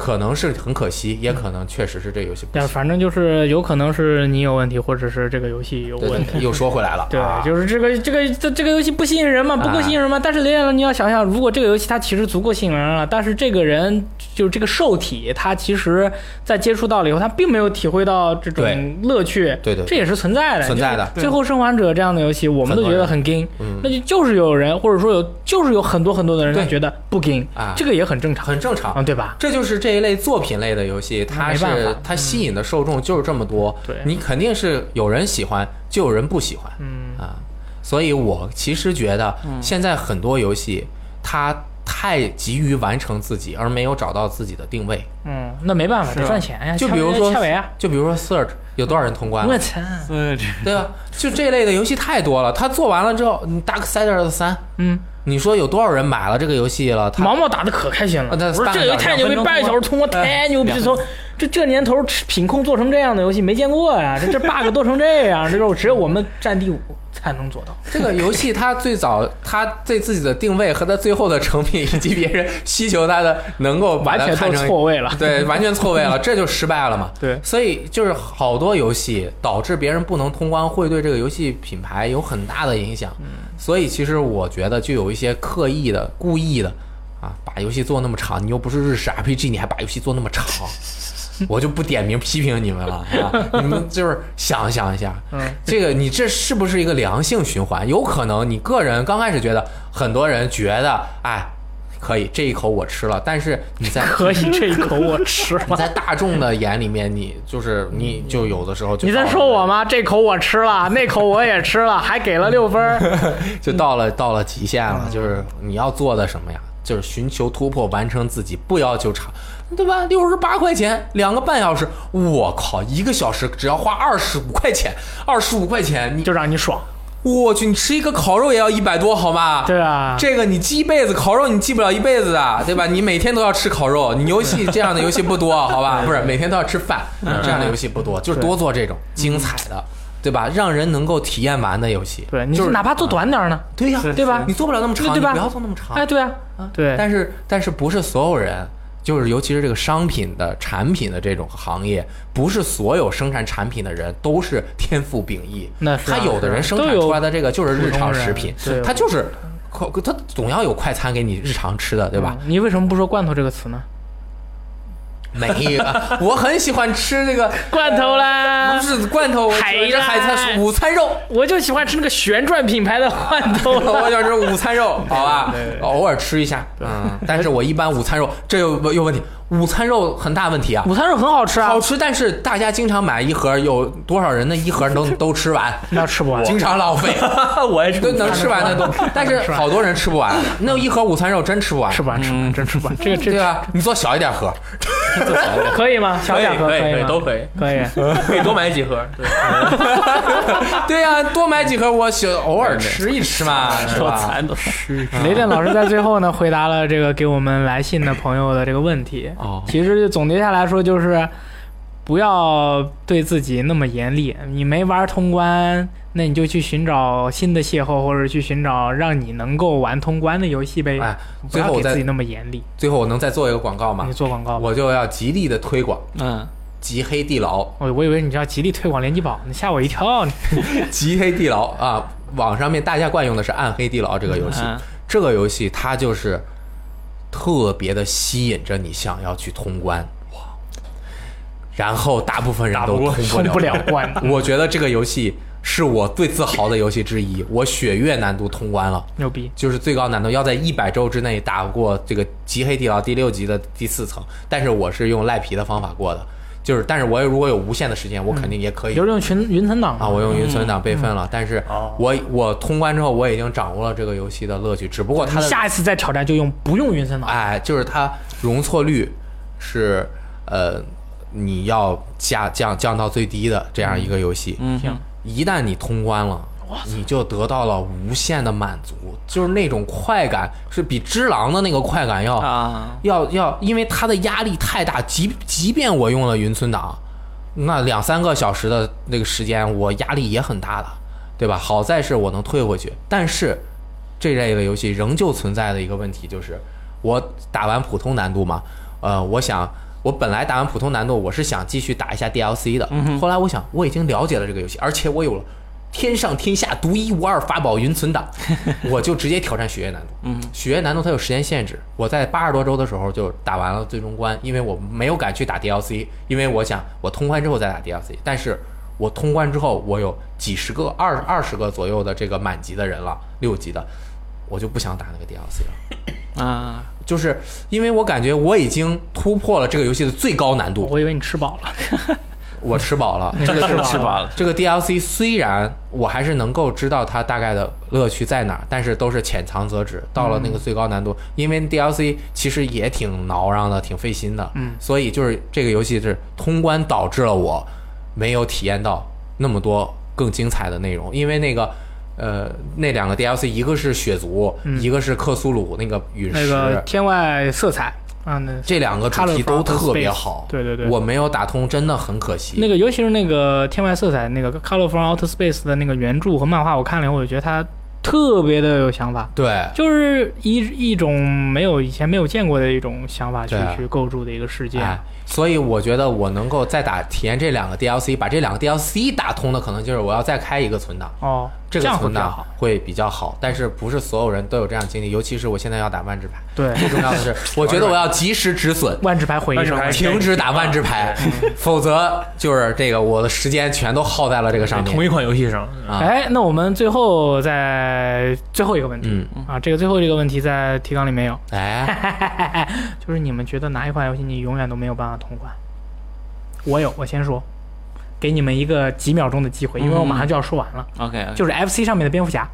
可能是很可惜，也可能确实是这游戏不行。但反正就是有可能是你有问题，或者是这个游戏有问题。对，又说回来了，对啊，就是这个这个这这个游戏不吸引人嘛，不够啊吸引人嘛。但是雷电，你要想想，如果这个游戏它其实足够吸引人了，但是这个人就是这个受体，他其实在接触到了以后，他并没有体会到这种乐趣，对对这也是存在的，存在的最后生还者这样的游戏，我们都觉得很 gay，嗯那就就是有人或者说有就是有很多很多的人他觉得不 gay，啊这个也很正常，很正常啊，。对吧？这就是这一类作品类的游戏，它是它吸引的受众就是这么多，对你肯定是有人喜欢，就有人不喜欢嗯，啊。所以我其实觉得现在很多游戏它太急于完成自己，而没有找到自己的定位。嗯，那没办法，得赚钱呀。就比如说就比如说 Search 有多少人通关我，操，对，对吧？就这类的游戏太多了，它做完了之后，你 Darksiders 三，嗯，你说有多少人买了这个游戏了？毛毛打的可开心了，啊那我说这个游戏太牛逼，半个小时通关太牛逼，从这这年头品控做成这样的游戏没见过呀，这这 bug 做成这样，这种只有我们占第五才能做到。这个游戏它最早它对自己的定位和它最后的成品，以及别人需求它的能够把完全看成错位了。对，完全错位了，这就失败了嘛。对所以就是好多游戏导致别人不能通关，会对这个游戏品牌有很大的影响。所以其实我觉得就有一些刻意的、故意的啊，把游戏做那么长，你又不是日式 RPG，你还把游戏做那么长。我就不点名批评你们了啊！你们就是想想一下，嗯，这个你这是不是一个良性循环？有可能你个人刚开始觉得，很多人觉得，哎，可以这一口我吃了，但是你在可以这一口我吃你了。在大众的眼里面，你就是你就有的时候就你在说我吗？这口我吃了，那口我也吃了，还给了六分。就到了到了极限了，就是你要做的什么呀？就是寻求突破，完成自己，不要求长，对吧？六十八块钱，两个半小时，我靠，一个小时只要花二十五块钱，二十五块钱，你就让你爽。我去，你吃一个烤肉也要一百多，好吗？对啊，这个你记一辈子，烤肉你记不了一辈子的，对吧？你每天都要吃烤肉，你游戏这样的游戏不多，好吧？不是每天都要吃饭，这样的游戏不多，就是多做这种精彩的，对吧？让人能够体验完的游戏。对，你就是哪怕做短点呢？对呀，对吧你做不了那么长，对吧你不要做那么长。哎，对啊，对，但是但是不是所有人，就是尤其是这个商品的产品的这种行业，不是所有生产产品的人都是天赋秉异。那是啊他有的人生产出来的这个就是日常食品他就是快，他总要有快餐给你日常吃的，对吧？嗯？你为什么不说罐头这个词呢？没有，我很喜欢吃那个罐头啦不，是罐头，我喜欢吃海啦海餐午餐肉。我就喜欢吃那个旋转品牌的罐头我啦。喜欢吃午餐肉，好吧，偶尔吃一下，嗯，但是我一般午餐肉这有有问题，午餐肉很大问题啊，午餐肉很好吃啊好，吃，但是大家经常买一盒，有多少人那一盒能 都吃完，那吃不完。经常浪费，我也是都能吃完的都，但是 好多人吃不完，那一盒午餐肉真吃不完，吃不完，吃不完，真吃不完。这个这个对啊？你做小一点盒，可以吗？小可以两盒可以都可以，可以。可以多买几盒。对，对呀，多买几盒，我小偶尔吃一吃嘛，是说吧？馋都是。雷电老师在最后呢，回答了这个给我们来信的朋友的这个问题。哦其实总结下来说，就是不要对自己那么严厉。你没玩通关，那你就去寻找新的邂逅，或者去寻找让你能够玩通关的游戏呗。哎，不最后我再要给自己那么严厉。最后我能再做一个广告吗你？做广告。我就要极力的推广嗯，极黑地牢，我我以为你要极力推广联机宝，你吓我一跳。极黑地牢啊！网上面大家惯用的是暗黑地牢这个游戏，嗯这个游戏它就是特别的吸引着你想要去通关，哇！然后大部分人都通不了关，我觉得这个游戏是我最自豪的游戏之一，我血月难度通关了。牛逼！就是最高难度要在一百周之内打过这个极黑地牢第六级的第四层，但是我是用赖皮的方法过的，就是但是我如果有无限的时间，我肯定也可以、就是用云云存档啊，我用云存档备份了，但是哦我我通关之后我已经掌握了这个游戏的乐趣，只不过它下一次再挑战就用不用云存档。哎，就是它容错率是呃你要加降降到最低的这样一个游戏，嗯行，一旦你通关了，你就得到了无限的满足，就是那种快感是比《只狼》的那个快感要、啊，要要，因为它的压力太大，即即便我用了云存档，那两三个小时的那个时间，我压力也很大的，对吧？好在是我能退回去，但是这类的游戏仍旧存在的一个问题就是，我打完普通难度嘛，呃，我想。我本来打完普通难度，我是想继续打一下 DLC 的。后来我想，我已经了解了这个游戏，而且我有了天上天下独一无二法宝云存档，我就直接挑战血液难度。嗯，血液难度它有时间限制，我在八十多周的时候就打完了最终关，因为我没有敢去打 DLC，因为我想我通关之后再打 DLC。但是我通关之后，我有几十个、二二十个左右的这个满级的人了，六级的，我就不想打那个 DLC 了，啊，就是因为我感觉我已经突破了这个游戏的最高难度，我以为你吃饱了，我吃饱了。这个吃饱了，这个 DLC 虽然我还是能够知道它大概的乐趣在哪儿，但是都是浅尝辄止。到了那个最高难度，因为 DLC 其实也挺挠嚷的，挺费心的。嗯，所以就是这个游戏是通关导致了我没有体验到那么多更精彩的内容，因为那个。呃，那两个 DLC，一个是血族，一个是克苏鲁那个陨石，那个天外色彩啊，那这两个主题都特别好。对对对，我没有打通，真的很可惜。那个尤其是那个天外色彩那个《Color from Outer Space》的那个原著和漫画，我看了以后，我觉得它特别的有想法，对，就是一一种没有以前没有见过的一种想法去去构筑的一个世界。哎，所以我觉得我能够再打体验这两个 DLC，把这两个 DLC 打通的，可能就是我要再开一个存档，哦，这个存档。会比较好。但是不是所有人都有这样经历，尤其是我现在要打万智牌，对，最重要的是，我觉得我要及时止损。万智牌毁一生。停止打万智牌，否则就是这个我的时间全都耗在了这个上面同一款游戏上，啊。哎，那我们最后再最后一个问题、嗯，啊，这个最后一个问题在提纲里没有，哎，就是你们觉得哪一款游戏你永远都没有办法通关？我有，我先说，给你们一个几秒钟的机会，因为我马上就要说完了。OK，就是 FC 上面的蝙蝠侠、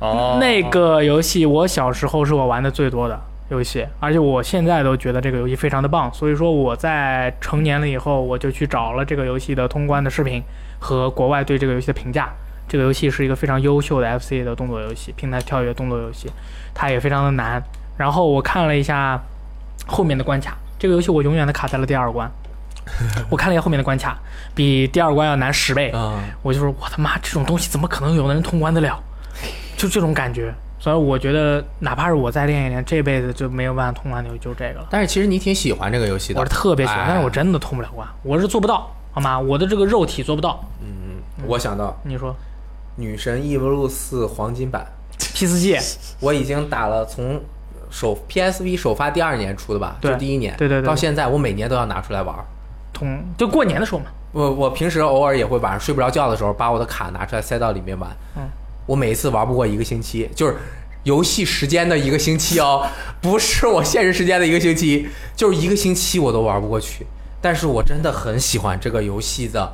哦，那个游戏，我小时候是我玩的最多的游戏，而且我现在都觉得这个游戏非常的棒。所以说我在成年了以后，我就去找了这个游戏的通关的视频和国外对这个游戏的评价。这个游戏是一个非常优秀的 FC 的动作游戏，平台跳跃动作游戏，它也非常的难。然后我看了一下后面的关卡，这个游戏我永远的卡在了第二关。我看了一下后面的关卡，比第二关要难十倍。嗯，我就说我他妈这种东西怎么可能有的人通关得了？就这种感觉。所以我觉得，哪怕是我再练一练，这辈子就没有办法通关的就这个了。但是其实你挺喜欢这个游戏的我是，特别喜欢，哎但是我真的通不了关，我是做不到，好吗？我的这个肉体做不到。嗯，我想到你说《女神异闻录四》黄金版，P 四 G，我已经打了从首 PSV 首发第二年出的吧，对就第一年，对对对到现在我每年都要拿出来玩同。就过年的时候嘛。我我平时偶尔也会晚上睡不着觉的时候，把我的卡拿出来塞到里面玩。嗯，我每一次玩不过一个星期，就是游戏时间的一个星期哦，不是我现实时间的一个星期，就是一个星期我都玩不过去。但是我真的很喜欢这个游戏的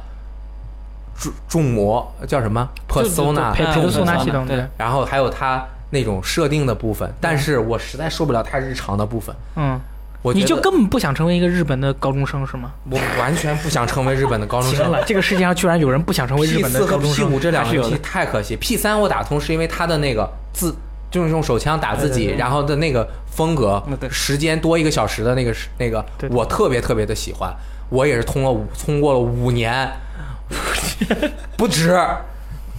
重重魔叫什么就就 Persona，佩佩德索纳系统对对，然后还有它那种设定的部分，但是我实在受不了太日常的部分。嗯，我你就根本不想成为一个日本的高中生是吗？我完全不想成为日本的高中生。了，这个世界上居然有人不想成为日本的高中生 P 生五，这两个游戏。太可惜。P 三我打通是因为它的那个自就就是用手枪打自己，对对对然后的那个风格时间多一个小时的那个那个对，我特别特别的喜欢。我也是通了五通过了五年，不止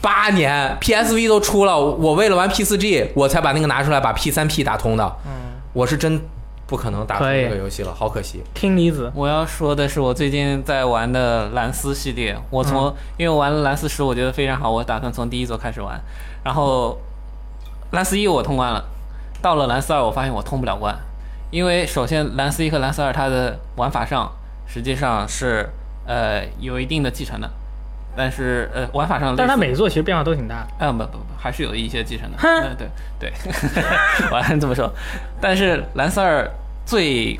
八年，PSV 都出了，我为了玩 P 4 G，我才把那个拿出来把 P 3 P 打通的。嗯，我是真不可能打通这个游戏了，好可惜。听离子，我要说的是，我最近在玩的蓝斯系列，我从、因为我玩了蓝斯十，我觉得非常好，我打算从第一座开始玩。然后蓝斯一我通关了，到了蓝斯二，我发现我通不了关，因为首先蓝斯一和蓝斯二它的玩法上实际上是呃有一定的继承的，但是呃玩法上，但是它每座其实变化都挺大的。啊不不不，还是有一些继承的。对对，我还这么说。但是蓝色二最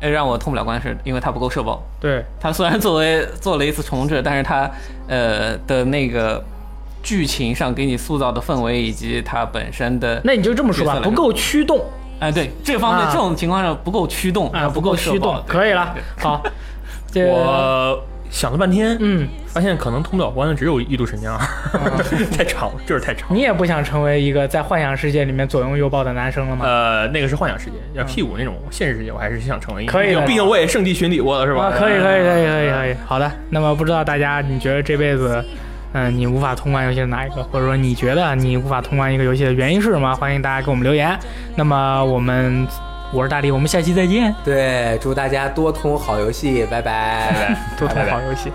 呃让我通不了关是，因为它不够社保。对，它虽然作为做了一次重置，但是它呃的那个剧情上给你塑造的氛围以及它本身的，那你就这么说吧，不够驱动哎对这方面、啊这种情况下不够驱动啊，不够驱动，可以了。好，我想了半天，嗯，发现可能通不了关的只有《异度神剑二》，太长了，就是太长。你也不想成为一个在幻想世界里面左拥右抱的男生了吗？呃，那个是幻想世界，要 P 五那种现实世界，我还是想成为一个。可以的毕竟我也圣地巡礼过了，是吧？啊，可以，可以，可以，可以，可以。好的，那么不知道大家你觉得这辈子，嗯、你无法通关游戏是哪一个？或者说你觉得你无法通关一个游戏的原因是什么？欢迎大家给我们留言。那么我们，我是大力，我们下期再见。对，祝大家多通好游戏，拜拜。多通好游戏。